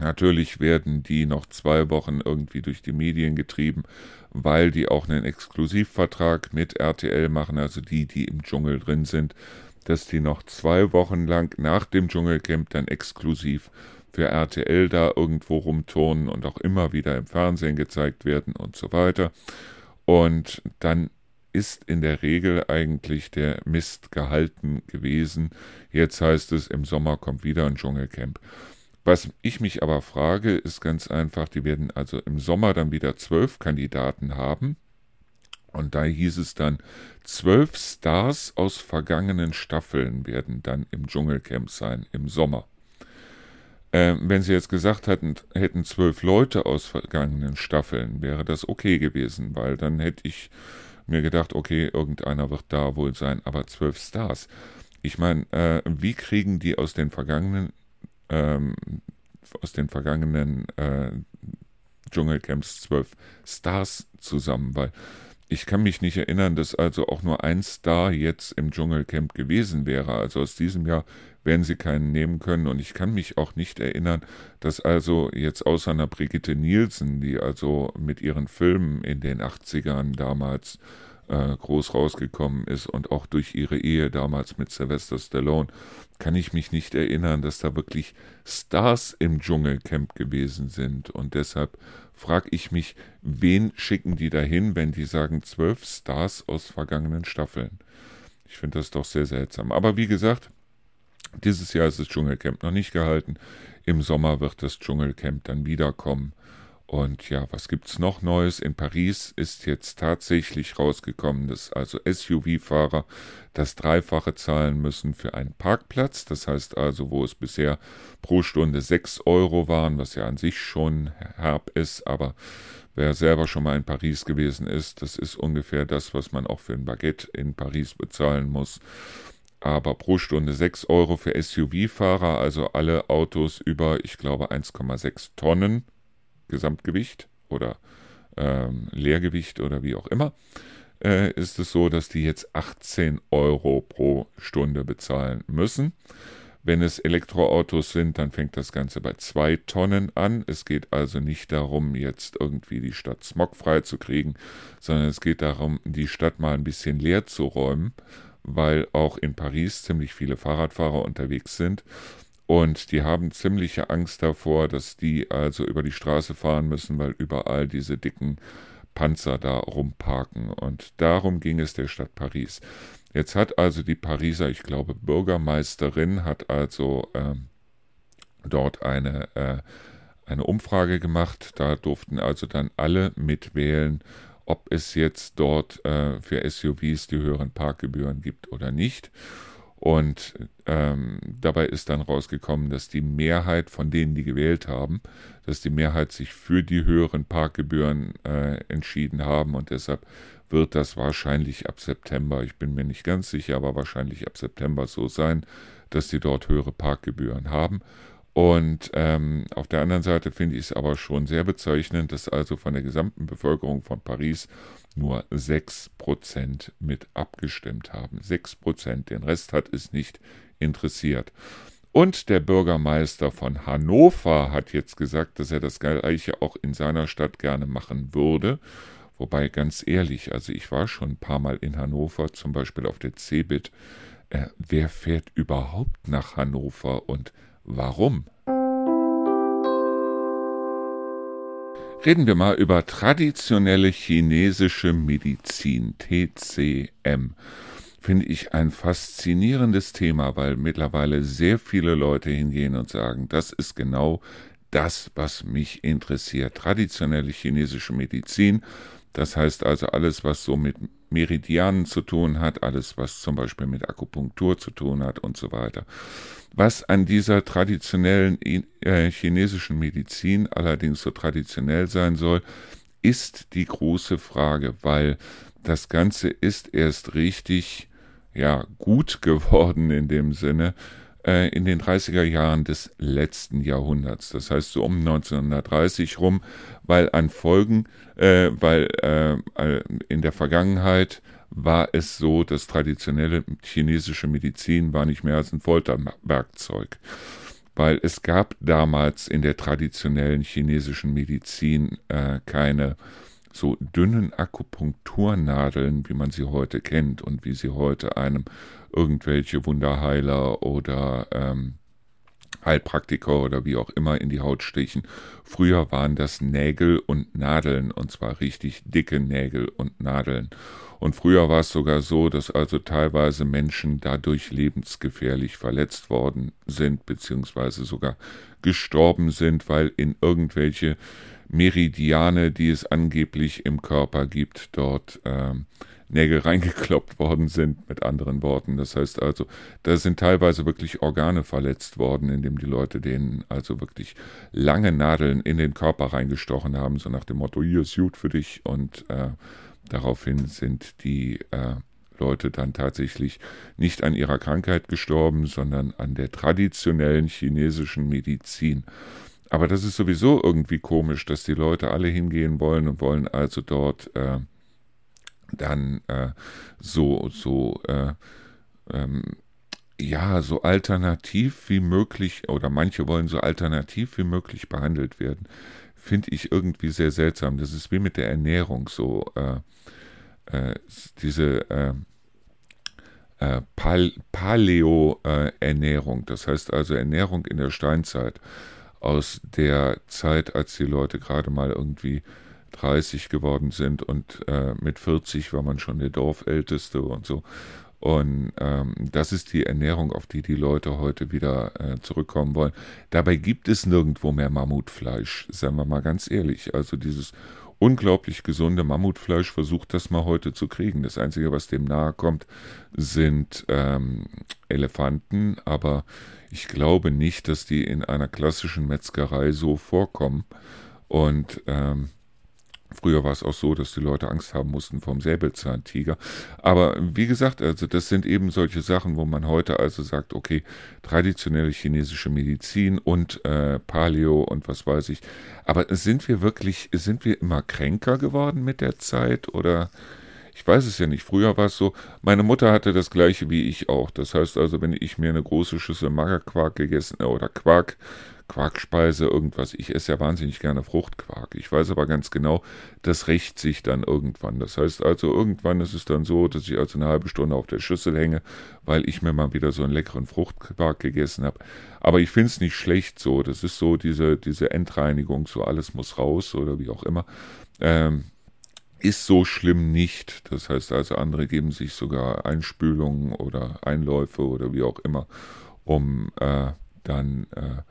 Natürlich werden die noch zwei Wochen irgendwie durch die Medien getrieben, weil die auch einen Exklusivvertrag mit RTL machen, also die, die im Dschungel drin sind, dass die noch zwei Wochen lang nach dem Dschungelcamp dann exklusiv für RTL da irgendwo rumturnen und auch immer wieder im Fernsehen gezeigt werden und so weiter. Und dann ist in der Regel eigentlich der Mist gehalten gewesen. Jetzt heißt es, im Sommer kommt wieder ein Dschungelcamp. Was ich mich aber frage, ist ganz einfach, die werden also im Sommer dann wieder zwölf Kandidaten haben. Und da hieß es dann, zwölf Stars aus vergangenen Staffeln werden dann im Dschungelcamp sein, im Sommer. Ähm, wenn sie jetzt gesagt hätten, hätten zwölf Leute aus vergangenen Staffeln, wäre das okay gewesen, weil dann hätte ich mir gedacht, okay, irgendeiner wird da wohl sein, aber zwölf Stars. Ich meine, äh, wie kriegen die aus den vergangenen, ähm, aus den vergangenen äh, Dschungelcamps zwölf Stars zusammen? Weil ich kann mich nicht erinnern, dass also auch nur ein Star jetzt im Dschungelcamp gewesen wäre. Also aus diesem Jahr werden sie keinen nehmen können. Und ich kann mich auch nicht erinnern, dass also jetzt außer einer Brigitte Nielsen, die also mit ihren Filmen in den 80ern damals äh, groß rausgekommen ist und auch durch ihre Ehe damals mit Sylvester Stallone, kann ich mich nicht erinnern, dass da wirklich Stars im Dschungelcamp gewesen sind. Und deshalb frage ich mich, wen schicken die dahin, wenn die sagen zwölf Stars aus vergangenen Staffeln? Ich finde das doch sehr seltsam. Aber wie gesagt, dieses Jahr ist das Dschungelcamp noch nicht gehalten. Im Sommer wird das Dschungelcamp dann wiederkommen. Und ja, was gibt's noch Neues? In Paris ist jetzt tatsächlich rausgekommen, dass also SUV-Fahrer das Dreifache zahlen müssen für einen Parkplatz. Das heißt also, wo es bisher pro Stunde 6 Euro waren, was ja an sich schon herb ist, aber wer selber schon mal in Paris gewesen ist, das ist ungefähr das, was man auch für ein Baguette in Paris bezahlen muss aber pro Stunde 6 Euro für SUV-Fahrer, also alle Autos über, ich glaube, 1,6 Tonnen. Gesamtgewicht oder ähm, Leergewicht oder wie auch immer, äh, ist es so, dass die jetzt 18 Euro pro Stunde bezahlen müssen. Wenn es Elektroautos sind, dann fängt das Ganze bei zwei Tonnen an. Es geht also nicht darum, jetzt irgendwie die Stadt smogfrei zu kriegen, sondern es geht darum, die Stadt mal ein bisschen leer zu räumen, weil auch in Paris ziemlich viele Fahrradfahrer unterwegs sind und die haben ziemliche Angst davor, dass die also über die Straße fahren müssen, weil überall diese dicken Panzer da rumparken. Und darum ging es der Stadt Paris. Jetzt hat also die Pariser, ich glaube, Bürgermeisterin, hat also äh, dort eine, äh, eine Umfrage gemacht. Da durften also dann alle mitwählen, ob es jetzt dort äh, für SUVs die höheren Parkgebühren gibt oder nicht. Und ähm, dabei ist dann rausgekommen, dass die Mehrheit von denen, die gewählt haben, dass die Mehrheit sich für die höheren Parkgebühren äh, entschieden haben und deshalb wird das wahrscheinlich ab September, ich bin mir nicht ganz sicher, aber wahrscheinlich ab September so sein, dass sie dort höhere Parkgebühren haben. Und ähm, auf der anderen Seite finde ich es aber schon sehr bezeichnend, dass also von der gesamten Bevölkerung von Paris nur 6% mit abgestimmt haben. 6%, den Rest hat es nicht interessiert. Und der Bürgermeister von Hannover hat jetzt gesagt, dass er das Gleiche auch in seiner Stadt gerne machen würde. Wobei ganz ehrlich, also ich war schon ein paar Mal in Hannover, zum Beispiel auf der Cebit. Äh, wer fährt überhaupt nach Hannover und warum? Reden wir mal über traditionelle chinesische Medizin, TCM. Finde ich ein faszinierendes Thema, weil mittlerweile sehr viele Leute hingehen und sagen, das ist genau das, was mich interessiert. Traditionelle chinesische Medizin, das heißt also alles, was so mit Meridianen zu tun hat, alles, was zum Beispiel mit Akupunktur zu tun hat und so weiter. Was an dieser traditionellen äh, chinesischen Medizin allerdings so traditionell sein soll, ist die große Frage, weil das Ganze ist erst richtig ja gut geworden in dem Sinne, äh, in den 30er Jahren des letzten Jahrhunderts. Das heißt so um 1930 rum, weil an Folgen, äh, weil äh, in der Vergangenheit war es so, dass traditionelle chinesische Medizin war nicht mehr als ein Folterwerkzeug. Weil es gab damals in der traditionellen chinesischen Medizin äh, keine so dünnen Akupunkturnadeln, wie man sie heute kennt und wie sie heute einem irgendwelche Wunderheiler oder ähm, Heilpraktiker oder wie auch immer in die Haut stechen. Früher waren das Nägel und Nadeln und zwar richtig dicke Nägel und Nadeln. Und früher war es sogar so, dass also teilweise Menschen dadurch lebensgefährlich verletzt worden sind, beziehungsweise sogar gestorben sind, weil in irgendwelche Meridiane, die es angeblich im Körper gibt, dort äh, Nägel reingekloppt worden sind, mit anderen Worten. Das heißt also, da sind teilweise wirklich Organe verletzt worden, indem die Leute denen also wirklich lange Nadeln in den Körper reingestochen haben, so nach dem Motto, hier ist gut für dich. Und äh, daraufhin sind die äh, Leute dann tatsächlich nicht an ihrer Krankheit gestorben, sondern an der traditionellen chinesischen Medizin. Aber das ist sowieso irgendwie komisch, dass die Leute alle hingehen wollen und wollen also dort äh, dann äh, so, so, äh, ähm, ja, so alternativ wie möglich, oder manche wollen so alternativ wie möglich behandelt werden, finde ich irgendwie sehr seltsam. Das ist wie mit der Ernährung so, äh, äh, diese äh, äh, Pal Paleo-Ernährung, das heißt also Ernährung in der Steinzeit aus der Zeit, als die Leute gerade mal irgendwie 30 geworden sind und äh, mit 40 war man schon der Dorfälteste und so. Und ähm, das ist die Ernährung, auf die die Leute heute wieder äh, zurückkommen wollen. Dabei gibt es nirgendwo mehr Mammutfleisch, sagen wir mal ganz ehrlich. Also dieses unglaublich gesunde Mammutfleisch versucht das mal heute zu kriegen. Das Einzige, was dem nahe kommt, sind ähm, Elefanten, aber ich glaube nicht, dass die in einer klassischen Metzgerei so vorkommen. Und ähm, Früher war es auch so, dass die Leute Angst haben mussten vom Säbelzahntiger. Aber wie gesagt, also das sind eben solche Sachen, wo man heute also sagt, okay, traditionelle chinesische Medizin und äh, Paleo und was weiß ich. Aber sind wir wirklich, sind wir immer kränker geworden mit der Zeit oder ich weiß es ja nicht. Früher war es so, meine Mutter hatte das gleiche wie ich auch. Das heißt also, wenn ich mir eine große Schüssel Magerquark gegessen äh, oder Quark, Quarkspeise, irgendwas. Ich esse ja wahnsinnig gerne Fruchtquark. Ich weiß aber ganz genau, das rächt sich dann irgendwann. Das heißt also, irgendwann ist es dann so, dass ich also eine halbe Stunde auf der Schüssel hänge, weil ich mir mal wieder so einen leckeren Fruchtquark gegessen habe. Aber ich finde es nicht schlecht so. Das ist so diese, diese Endreinigung, so alles muss raus oder wie auch immer. Ähm, ist so schlimm nicht. Das heißt also, andere geben sich sogar Einspülungen oder Einläufe oder wie auch immer, um äh, dann äh,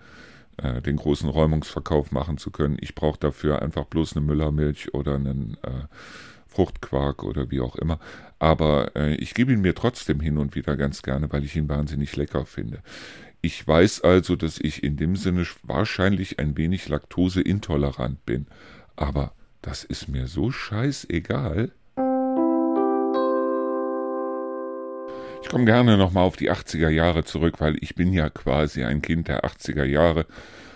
äh, den großen Räumungsverkauf machen zu können. Ich brauche dafür einfach bloß eine Müllermilch oder einen äh, Fruchtquark oder wie auch immer. Aber äh, ich gebe ihn mir trotzdem hin und wieder ganz gerne, weil ich ihn wahnsinnig lecker finde. Ich weiß also, dass ich in dem Sinne wahrscheinlich ein wenig laktoseintolerant bin. Aber das ist mir so scheißegal. Komme gerne nochmal auf die 80er Jahre zurück, weil ich bin ja quasi ein Kind der 80er Jahre.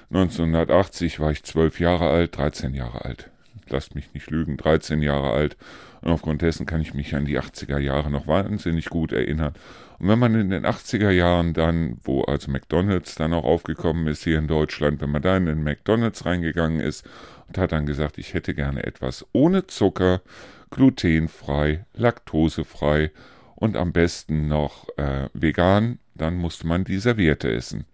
1980 war ich 12 Jahre alt, 13 Jahre alt. Lasst mich nicht lügen, 13 Jahre alt. Und aufgrund dessen kann ich mich an die 80er Jahre noch wahnsinnig gut erinnern. Und wenn man in den 80er Jahren dann, wo also McDonalds dann auch aufgekommen ist hier in Deutschland, wenn man da in den McDonalds reingegangen ist und hat dann gesagt, ich hätte gerne etwas ohne Zucker, glutenfrei, laktosefrei und am besten noch äh, vegan, dann musste man die Serviette essen.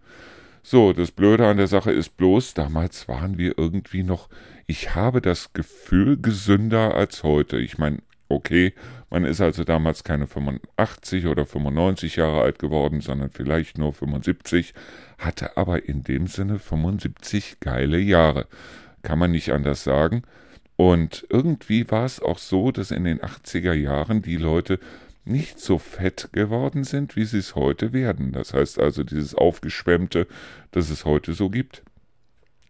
So, das Blöde an der Sache ist bloß, damals waren wir irgendwie noch, ich habe das Gefühl, gesünder als heute. Ich meine, okay, man ist also damals keine 85 oder 95 Jahre alt geworden, sondern vielleicht nur 75, hatte aber in dem Sinne 75 geile Jahre kann man nicht anders sagen. Und irgendwie war es auch so, dass in den 80er Jahren die Leute nicht so fett geworden sind, wie sie es heute werden. Das heißt also, dieses Aufgeschwemmte, das es heute so gibt,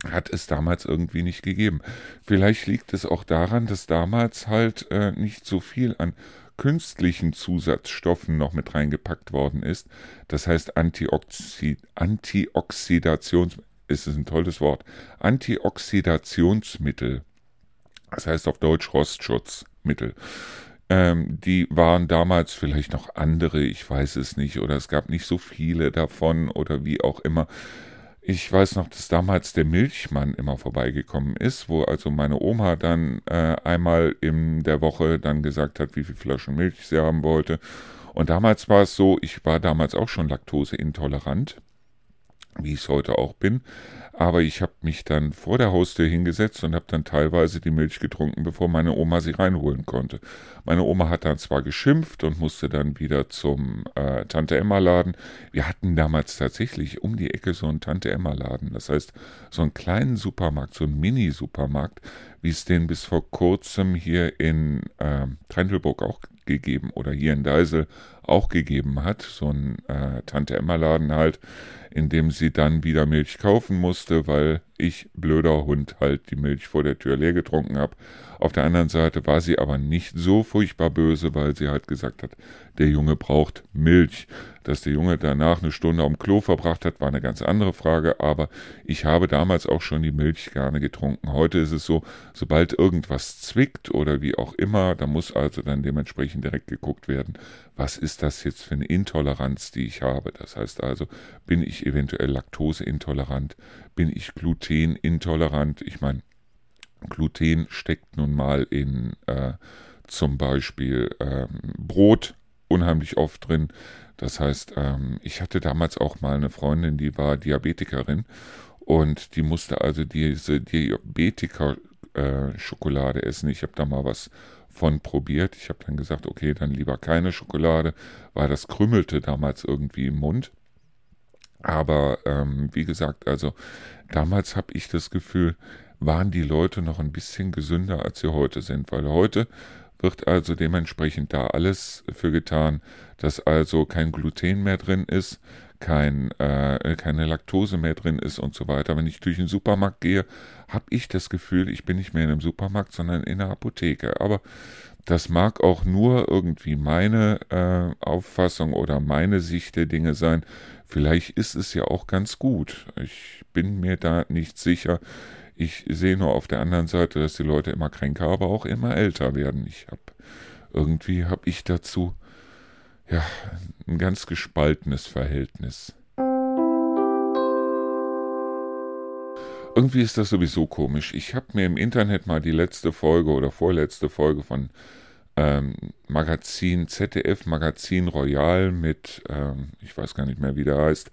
hat es damals irgendwie nicht gegeben. Vielleicht liegt es auch daran, dass damals halt äh, nicht so viel an künstlichen Zusatzstoffen noch mit reingepackt worden ist. Das heißt Antioxid Antioxidations ist es ein tolles Wort, Antioxidationsmittel, das heißt auf Deutsch Rostschutzmittel. Ähm, die waren damals vielleicht noch andere, ich weiß es nicht, oder es gab nicht so viele davon oder wie auch immer. Ich weiß noch, dass damals der Milchmann immer vorbeigekommen ist, wo also meine Oma dann äh, einmal in der Woche dann gesagt hat, wie viele Flaschen Milch sie haben wollte. Und damals war es so, ich war damals auch schon laktoseintolerant wie ich es heute auch bin. Aber ich habe mich dann vor der Haustür hingesetzt und habe dann teilweise die Milch getrunken, bevor meine Oma sie reinholen konnte. Meine Oma hat dann zwar geschimpft und musste dann wieder zum äh, Tante Emma Laden. Wir hatten damals tatsächlich um die Ecke so einen Tante Emma Laden. Das heißt, so einen kleinen Supermarkt, so einen Mini-Supermarkt, wie es den bis vor kurzem hier in äh, Trendelburg auch gegeben oder hier in Deisel auch gegeben hat. So ein äh, Tante Emma Laden halt in dem sie dann wieder Milch kaufen musste, weil ich, blöder Hund, halt die Milch vor der Tür leer getrunken habe. Auf der anderen Seite war sie aber nicht so furchtbar böse, weil sie halt gesagt hat, der Junge braucht Milch. Dass der Junge danach eine Stunde am Klo verbracht hat, war eine ganz andere Frage, aber ich habe damals auch schon die Milch gerne getrunken. Heute ist es so, sobald irgendwas zwickt oder wie auch immer, da muss also dann dementsprechend direkt geguckt werden, was ist das jetzt für eine Intoleranz, die ich habe. Das heißt also, bin ich eventuell laktoseintolerant, bin ich glutenintolerant. Ich meine, Gluten steckt nun mal in äh, zum Beispiel ähm, Brot unheimlich oft drin. Das heißt, ähm, ich hatte damals auch mal eine Freundin, die war Diabetikerin und die musste also diese Diabetiker-Schokolade äh, essen. Ich habe da mal was von probiert. Ich habe dann gesagt, okay, dann lieber keine Schokolade, weil das krümmelte damals irgendwie im Mund. Aber ähm, wie gesagt, also damals habe ich das Gefühl, waren die Leute noch ein bisschen gesünder, als sie heute sind, weil heute wird also dementsprechend da alles für getan, dass also kein Gluten mehr drin ist, kein, äh, keine Laktose mehr drin ist und so weiter. Wenn ich durch den Supermarkt gehe, habe ich das Gefühl, ich bin nicht mehr in einem Supermarkt, sondern in einer Apotheke. Aber das mag auch nur irgendwie meine äh, Auffassung oder meine Sicht der Dinge sein. Vielleicht ist es ja auch ganz gut. Ich bin mir da nicht sicher. Ich sehe nur auf der anderen Seite, dass die Leute immer kränker, aber auch immer älter werden. Ich habe irgendwie habe ich dazu ja ein ganz gespaltenes Verhältnis. Irgendwie ist das sowieso komisch. Ich habe mir im Internet mal die letzte Folge oder vorletzte Folge von ähm, Magazin ZDF Magazin Royal mit, ähm, ich weiß gar nicht mehr, wie der heißt,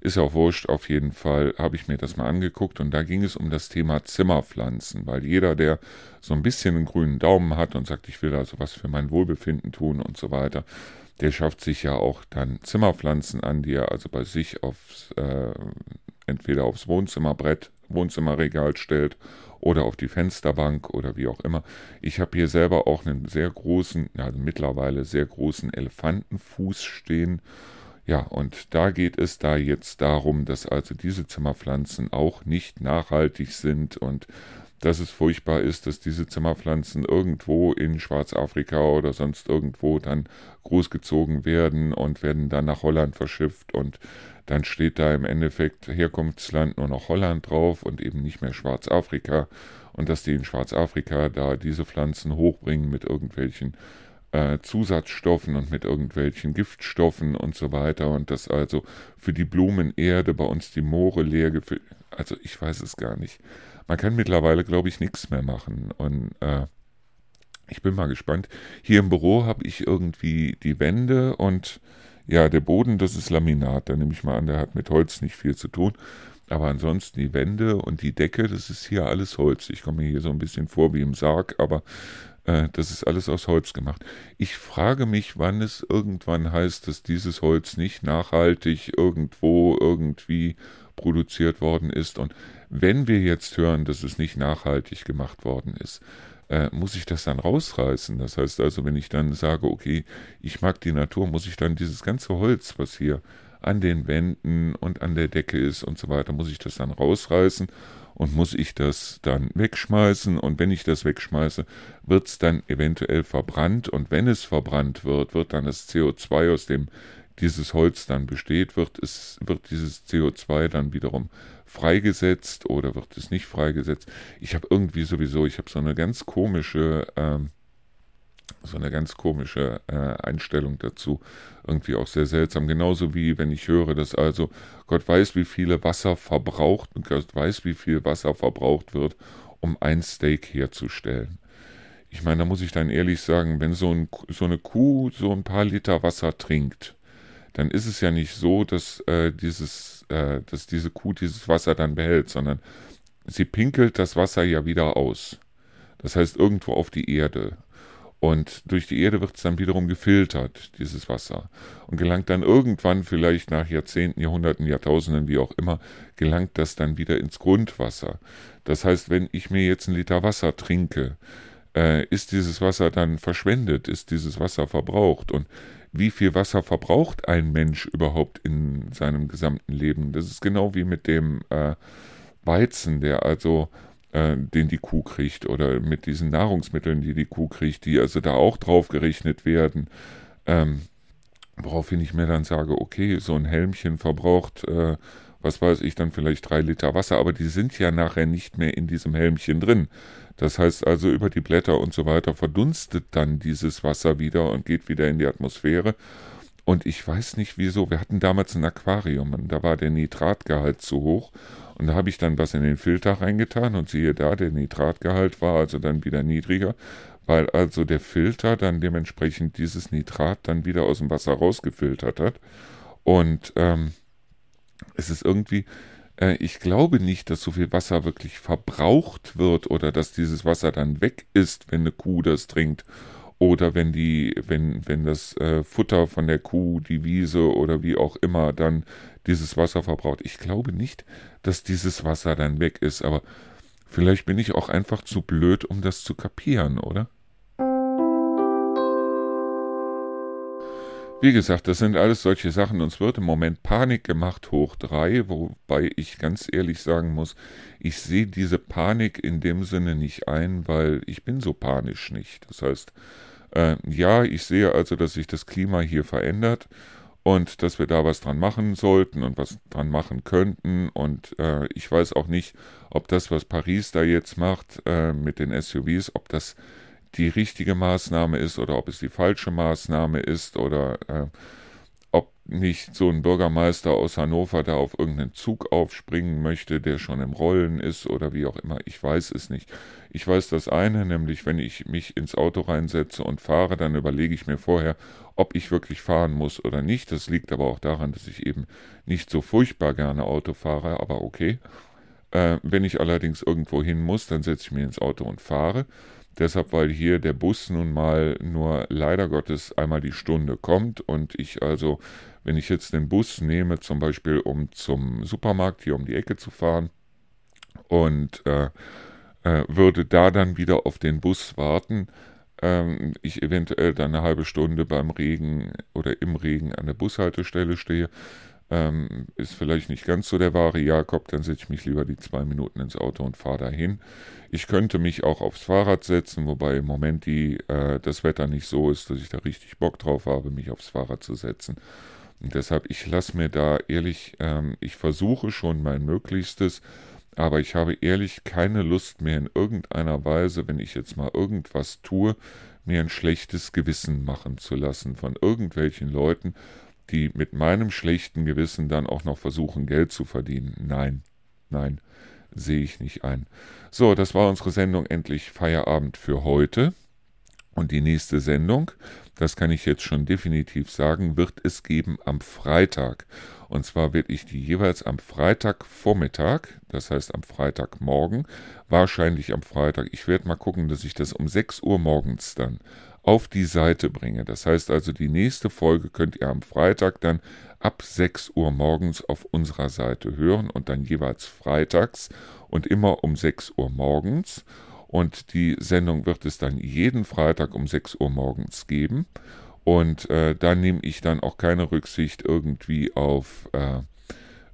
Ist auch wurscht, auf jeden Fall habe ich mir das mal angeguckt und da ging es um das Thema Zimmerpflanzen, weil jeder, der so ein bisschen einen grünen Daumen hat und sagt, ich will also was für mein Wohlbefinden tun und so weiter, der schafft sich ja auch dann Zimmerpflanzen an, die er also bei sich aufs, äh, entweder aufs Wohnzimmerbrett, Wohnzimmerregal stellt oder auf die Fensterbank oder wie auch immer. Ich habe hier selber auch einen sehr großen, also mittlerweile sehr großen Elefantenfuß stehen. Ja, und da geht es da jetzt darum, dass also diese Zimmerpflanzen auch nicht nachhaltig sind und dass es furchtbar ist, dass diese Zimmerpflanzen irgendwo in Schwarzafrika oder sonst irgendwo dann großgezogen werden und werden dann nach Holland verschifft und dann steht da im Endeffekt Herkunftsland nur noch Holland drauf und eben nicht mehr Schwarzafrika. Und dass die in Schwarzafrika da diese Pflanzen hochbringen mit irgendwelchen äh, Zusatzstoffen und mit irgendwelchen Giftstoffen und so weiter und dass also für die Blumenerde bei uns die Moore leer gefüllt, also ich weiß es gar nicht. Man kann mittlerweile, glaube ich, nichts mehr machen. Und äh, ich bin mal gespannt. Hier im Büro habe ich irgendwie die Wände und ja, der Boden, das ist Laminat. Da nehme ich mal an, der hat mit Holz nicht viel zu tun. Aber ansonsten die Wände und die Decke, das ist hier alles Holz. Ich komme mir hier so ein bisschen vor wie im Sarg, aber äh, das ist alles aus Holz gemacht. Ich frage mich, wann es irgendwann heißt, dass dieses Holz nicht nachhaltig irgendwo irgendwie produziert worden ist. Und wenn wir jetzt hören, dass es nicht nachhaltig gemacht worden ist, äh, muss ich das dann rausreißen. Das heißt also, wenn ich dann sage, okay, ich mag die Natur, muss ich dann dieses ganze Holz, was hier an den Wänden und an der Decke ist und so weiter, muss ich das dann rausreißen und muss ich das dann wegschmeißen und wenn ich das wegschmeiße, wird es dann eventuell verbrannt und wenn es verbrannt wird, wird dann das CO2 aus dem dieses Holz dann besteht, wird es, wird dieses CO2 dann wiederum freigesetzt oder wird es nicht freigesetzt. Ich habe irgendwie sowieso, ich habe so eine ganz komische, ähm, so eine ganz komische äh, Einstellung dazu. Irgendwie auch sehr seltsam. Genauso wie wenn ich höre, dass also Gott weiß, wie viele Wasser verbraucht und Gott weiß, wie viel Wasser verbraucht wird, um ein Steak herzustellen. Ich meine, da muss ich dann ehrlich sagen, wenn so, ein, so eine Kuh so ein paar Liter Wasser trinkt, dann ist es ja nicht so, dass, äh, dieses, äh, dass diese Kuh dieses Wasser dann behält, sondern sie pinkelt das Wasser ja wieder aus. Das heißt irgendwo auf die Erde. Und durch die Erde wird es dann wiederum gefiltert, dieses Wasser. Und gelangt dann irgendwann, vielleicht nach Jahrzehnten, Jahrhunderten, Jahrtausenden, wie auch immer, gelangt das dann wieder ins Grundwasser. Das heißt, wenn ich mir jetzt einen Liter Wasser trinke, äh, ist dieses Wasser dann verschwendet, ist dieses Wasser verbraucht. Und wie viel Wasser verbraucht ein Mensch überhaupt in seinem gesamten Leben. Das ist genau wie mit dem äh, Weizen, der also äh, den die Kuh kriegt oder mit diesen Nahrungsmitteln, die die Kuh kriegt, die also da auch drauf gerechnet werden. Ähm, woraufhin ich mir dann sage, okay, so ein Helmchen verbraucht, äh, was weiß ich, dann vielleicht drei Liter Wasser, aber die sind ja nachher nicht mehr in diesem Helmchen drin. Das heißt also, über die Blätter und so weiter verdunstet dann dieses Wasser wieder und geht wieder in die Atmosphäre. Und ich weiß nicht wieso, wir hatten damals ein Aquarium und da war der Nitratgehalt zu hoch. Und da habe ich dann was in den Filter reingetan und siehe da, der Nitratgehalt war also dann wieder niedriger, weil also der Filter dann dementsprechend dieses Nitrat dann wieder aus dem Wasser rausgefiltert hat. Und ähm, es ist irgendwie, äh, ich glaube nicht, dass so viel Wasser wirklich verbraucht wird oder dass dieses Wasser dann weg ist, wenn eine Kuh das trinkt oder wenn die, wenn, wenn das äh, Futter von der Kuh, die Wiese oder wie auch immer dann dieses Wasser verbraucht. Ich glaube nicht, dass dieses Wasser dann weg ist, aber vielleicht bin ich auch einfach zu blöd, um das zu kapieren, oder? Wie gesagt, das sind alles solche Sachen. Uns wird im Moment Panik gemacht hoch drei, wobei ich ganz ehrlich sagen muss, ich sehe diese Panik in dem Sinne nicht ein, weil ich bin so panisch nicht. Das heißt, äh, ja, ich sehe also, dass sich das Klima hier verändert und dass wir da was dran machen sollten und was dran machen könnten. Und äh, ich weiß auch nicht, ob das, was Paris da jetzt macht äh, mit den SUVs, ob das die richtige Maßnahme ist oder ob es die falsche Maßnahme ist oder äh, ob nicht so ein Bürgermeister aus Hannover da auf irgendeinen Zug aufspringen möchte, der schon im Rollen ist oder wie auch immer. Ich weiß es nicht. Ich weiß das eine, nämlich wenn ich mich ins Auto reinsetze und fahre, dann überlege ich mir vorher, ob ich wirklich fahren muss oder nicht. Das liegt aber auch daran, dass ich eben nicht so furchtbar gerne Auto fahre, aber okay. Äh, wenn ich allerdings irgendwo hin muss, dann setze ich mich ins Auto und fahre. Deshalb, weil hier der Bus nun mal nur leider Gottes einmal die Stunde kommt und ich also, wenn ich jetzt den Bus nehme, zum Beispiel um zum Supermarkt hier um die Ecke zu fahren und äh, äh, würde da dann wieder auf den Bus warten, ähm, ich eventuell dann eine halbe Stunde beim Regen oder im Regen an der Bushaltestelle stehe, ähm, ist vielleicht nicht ganz so der wahre Jakob, dann setze ich mich lieber die zwei Minuten ins Auto und fahre dahin. Ich könnte mich auch aufs Fahrrad setzen, wobei im Moment die, äh, das Wetter nicht so ist, dass ich da richtig Bock drauf habe, mich aufs Fahrrad zu setzen. Und deshalb, ich lasse mir da ehrlich, ähm, ich versuche schon mein Möglichstes, aber ich habe ehrlich keine Lust mehr in irgendeiner Weise, wenn ich jetzt mal irgendwas tue, mir ein schlechtes Gewissen machen zu lassen von irgendwelchen Leuten, die mit meinem schlechten Gewissen dann auch noch versuchen, Geld zu verdienen. Nein, nein, sehe ich nicht ein. So, das war unsere Sendung endlich Feierabend für heute. Und die nächste Sendung, das kann ich jetzt schon definitiv sagen, wird es geben am Freitag. Und zwar werde ich die jeweils am Freitagvormittag, das heißt am Freitagmorgen, wahrscheinlich am Freitag, ich werde mal gucken, dass ich das um 6 Uhr morgens dann auf die Seite bringe. Das heißt also, die nächste Folge könnt ihr am Freitag dann ab 6 Uhr morgens auf unserer Seite hören und dann jeweils freitags und immer um 6 Uhr morgens. Und die Sendung wird es dann jeden Freitag um 6 Uhr morgens geben. Und äh, da nehme ich dann auch keine Rücksicht irgendwie auf äh,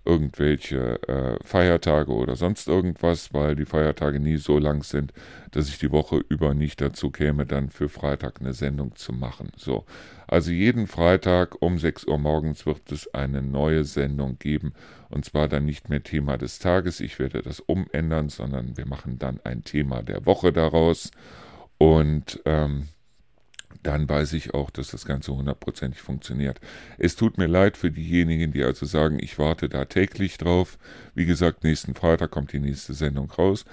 irgendwelche äh, Feiertage oder sonst irgendwas, weil die Feiertage nie so lang sind, dass ich die Woche über nicht dazu käme, dann für Freitag eine Sendung zu machen. So, also jeden Freitag um 6 Uhr morgens wird es eine neue Sendung geben und zwar dann nicht mehr Thema des Tages. Ich werde das umändern, sondern wir machen dann ein Thema der Woche daraus und ähm, dann weiß ich auch, dass das Ganze hundertprozentig funktioniert. Es tut mir leid für diejenigen, die also sagen, ich warte da täglich drauf. Wie gesagt, nächsten Freitag kommt die nächste Sendung raus.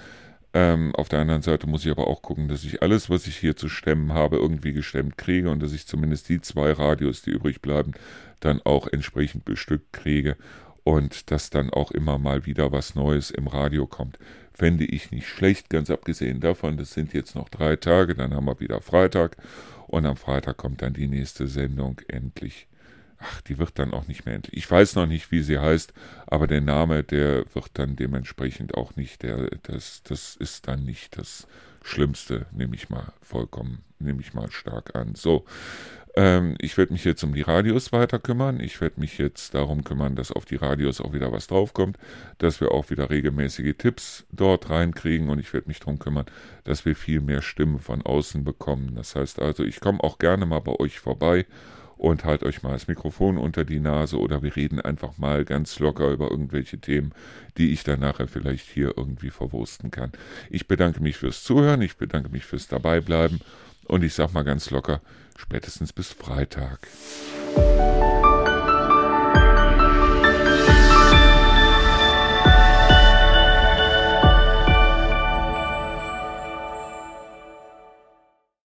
Ähm, auf der anderen Seite muss ich aber auch gucken, dass ich alles, was ich hier zu stemmen habe, irgendwie gestemmt kriege und dass ich zumindest die zwei Radios, die übrig bleiben, dann auch entsprechend bestückt kriege und dass dann auch immer mal wieder was Neues im Radio kommt. Fände ich nicht schlecht, ganz abgesehen davon, das sind jetzt noch drei Tage, dann haben wir wieder Freitag und am Freitag kommt dann die nächste Sendung endlich. Ach, die wird dann auch nicht mehr endlich. Ich weiß noch nicht, wie sie heißt, aber der Name, der wird dann dementsprechend auch nicht, der, das, das ist dann nicht das Schlimmste, nehme ich mal vollkommen, nehme ich mal stark an. So, ähm, ich werde mich jetzt um die Radios weiter kümmern. Ich werde mich jetzt darum kümmern, dass auf die Radios auch wieder was draufkommt, dass wir auch wieder regelmäßige Tipps dort reinkriegen und ich werde mich darum kümmern, dass wir viel mehr Stimmen von außen bekommen. Das heißt also, ich komme auch gerne mal bei euch vorbei und halt euch mal das Mikrofon unter die Nase oder wir reden einfach mal ganz locker über irgendwelche Themen, die ich dann nachher vielleicht hier irgendwie verwursten kann. Ich bedanke mich fürs Zuhören, ich bedanke mich fürs Dabeibleiben und ich sag mal ganz locker, spätestens bis Freitag.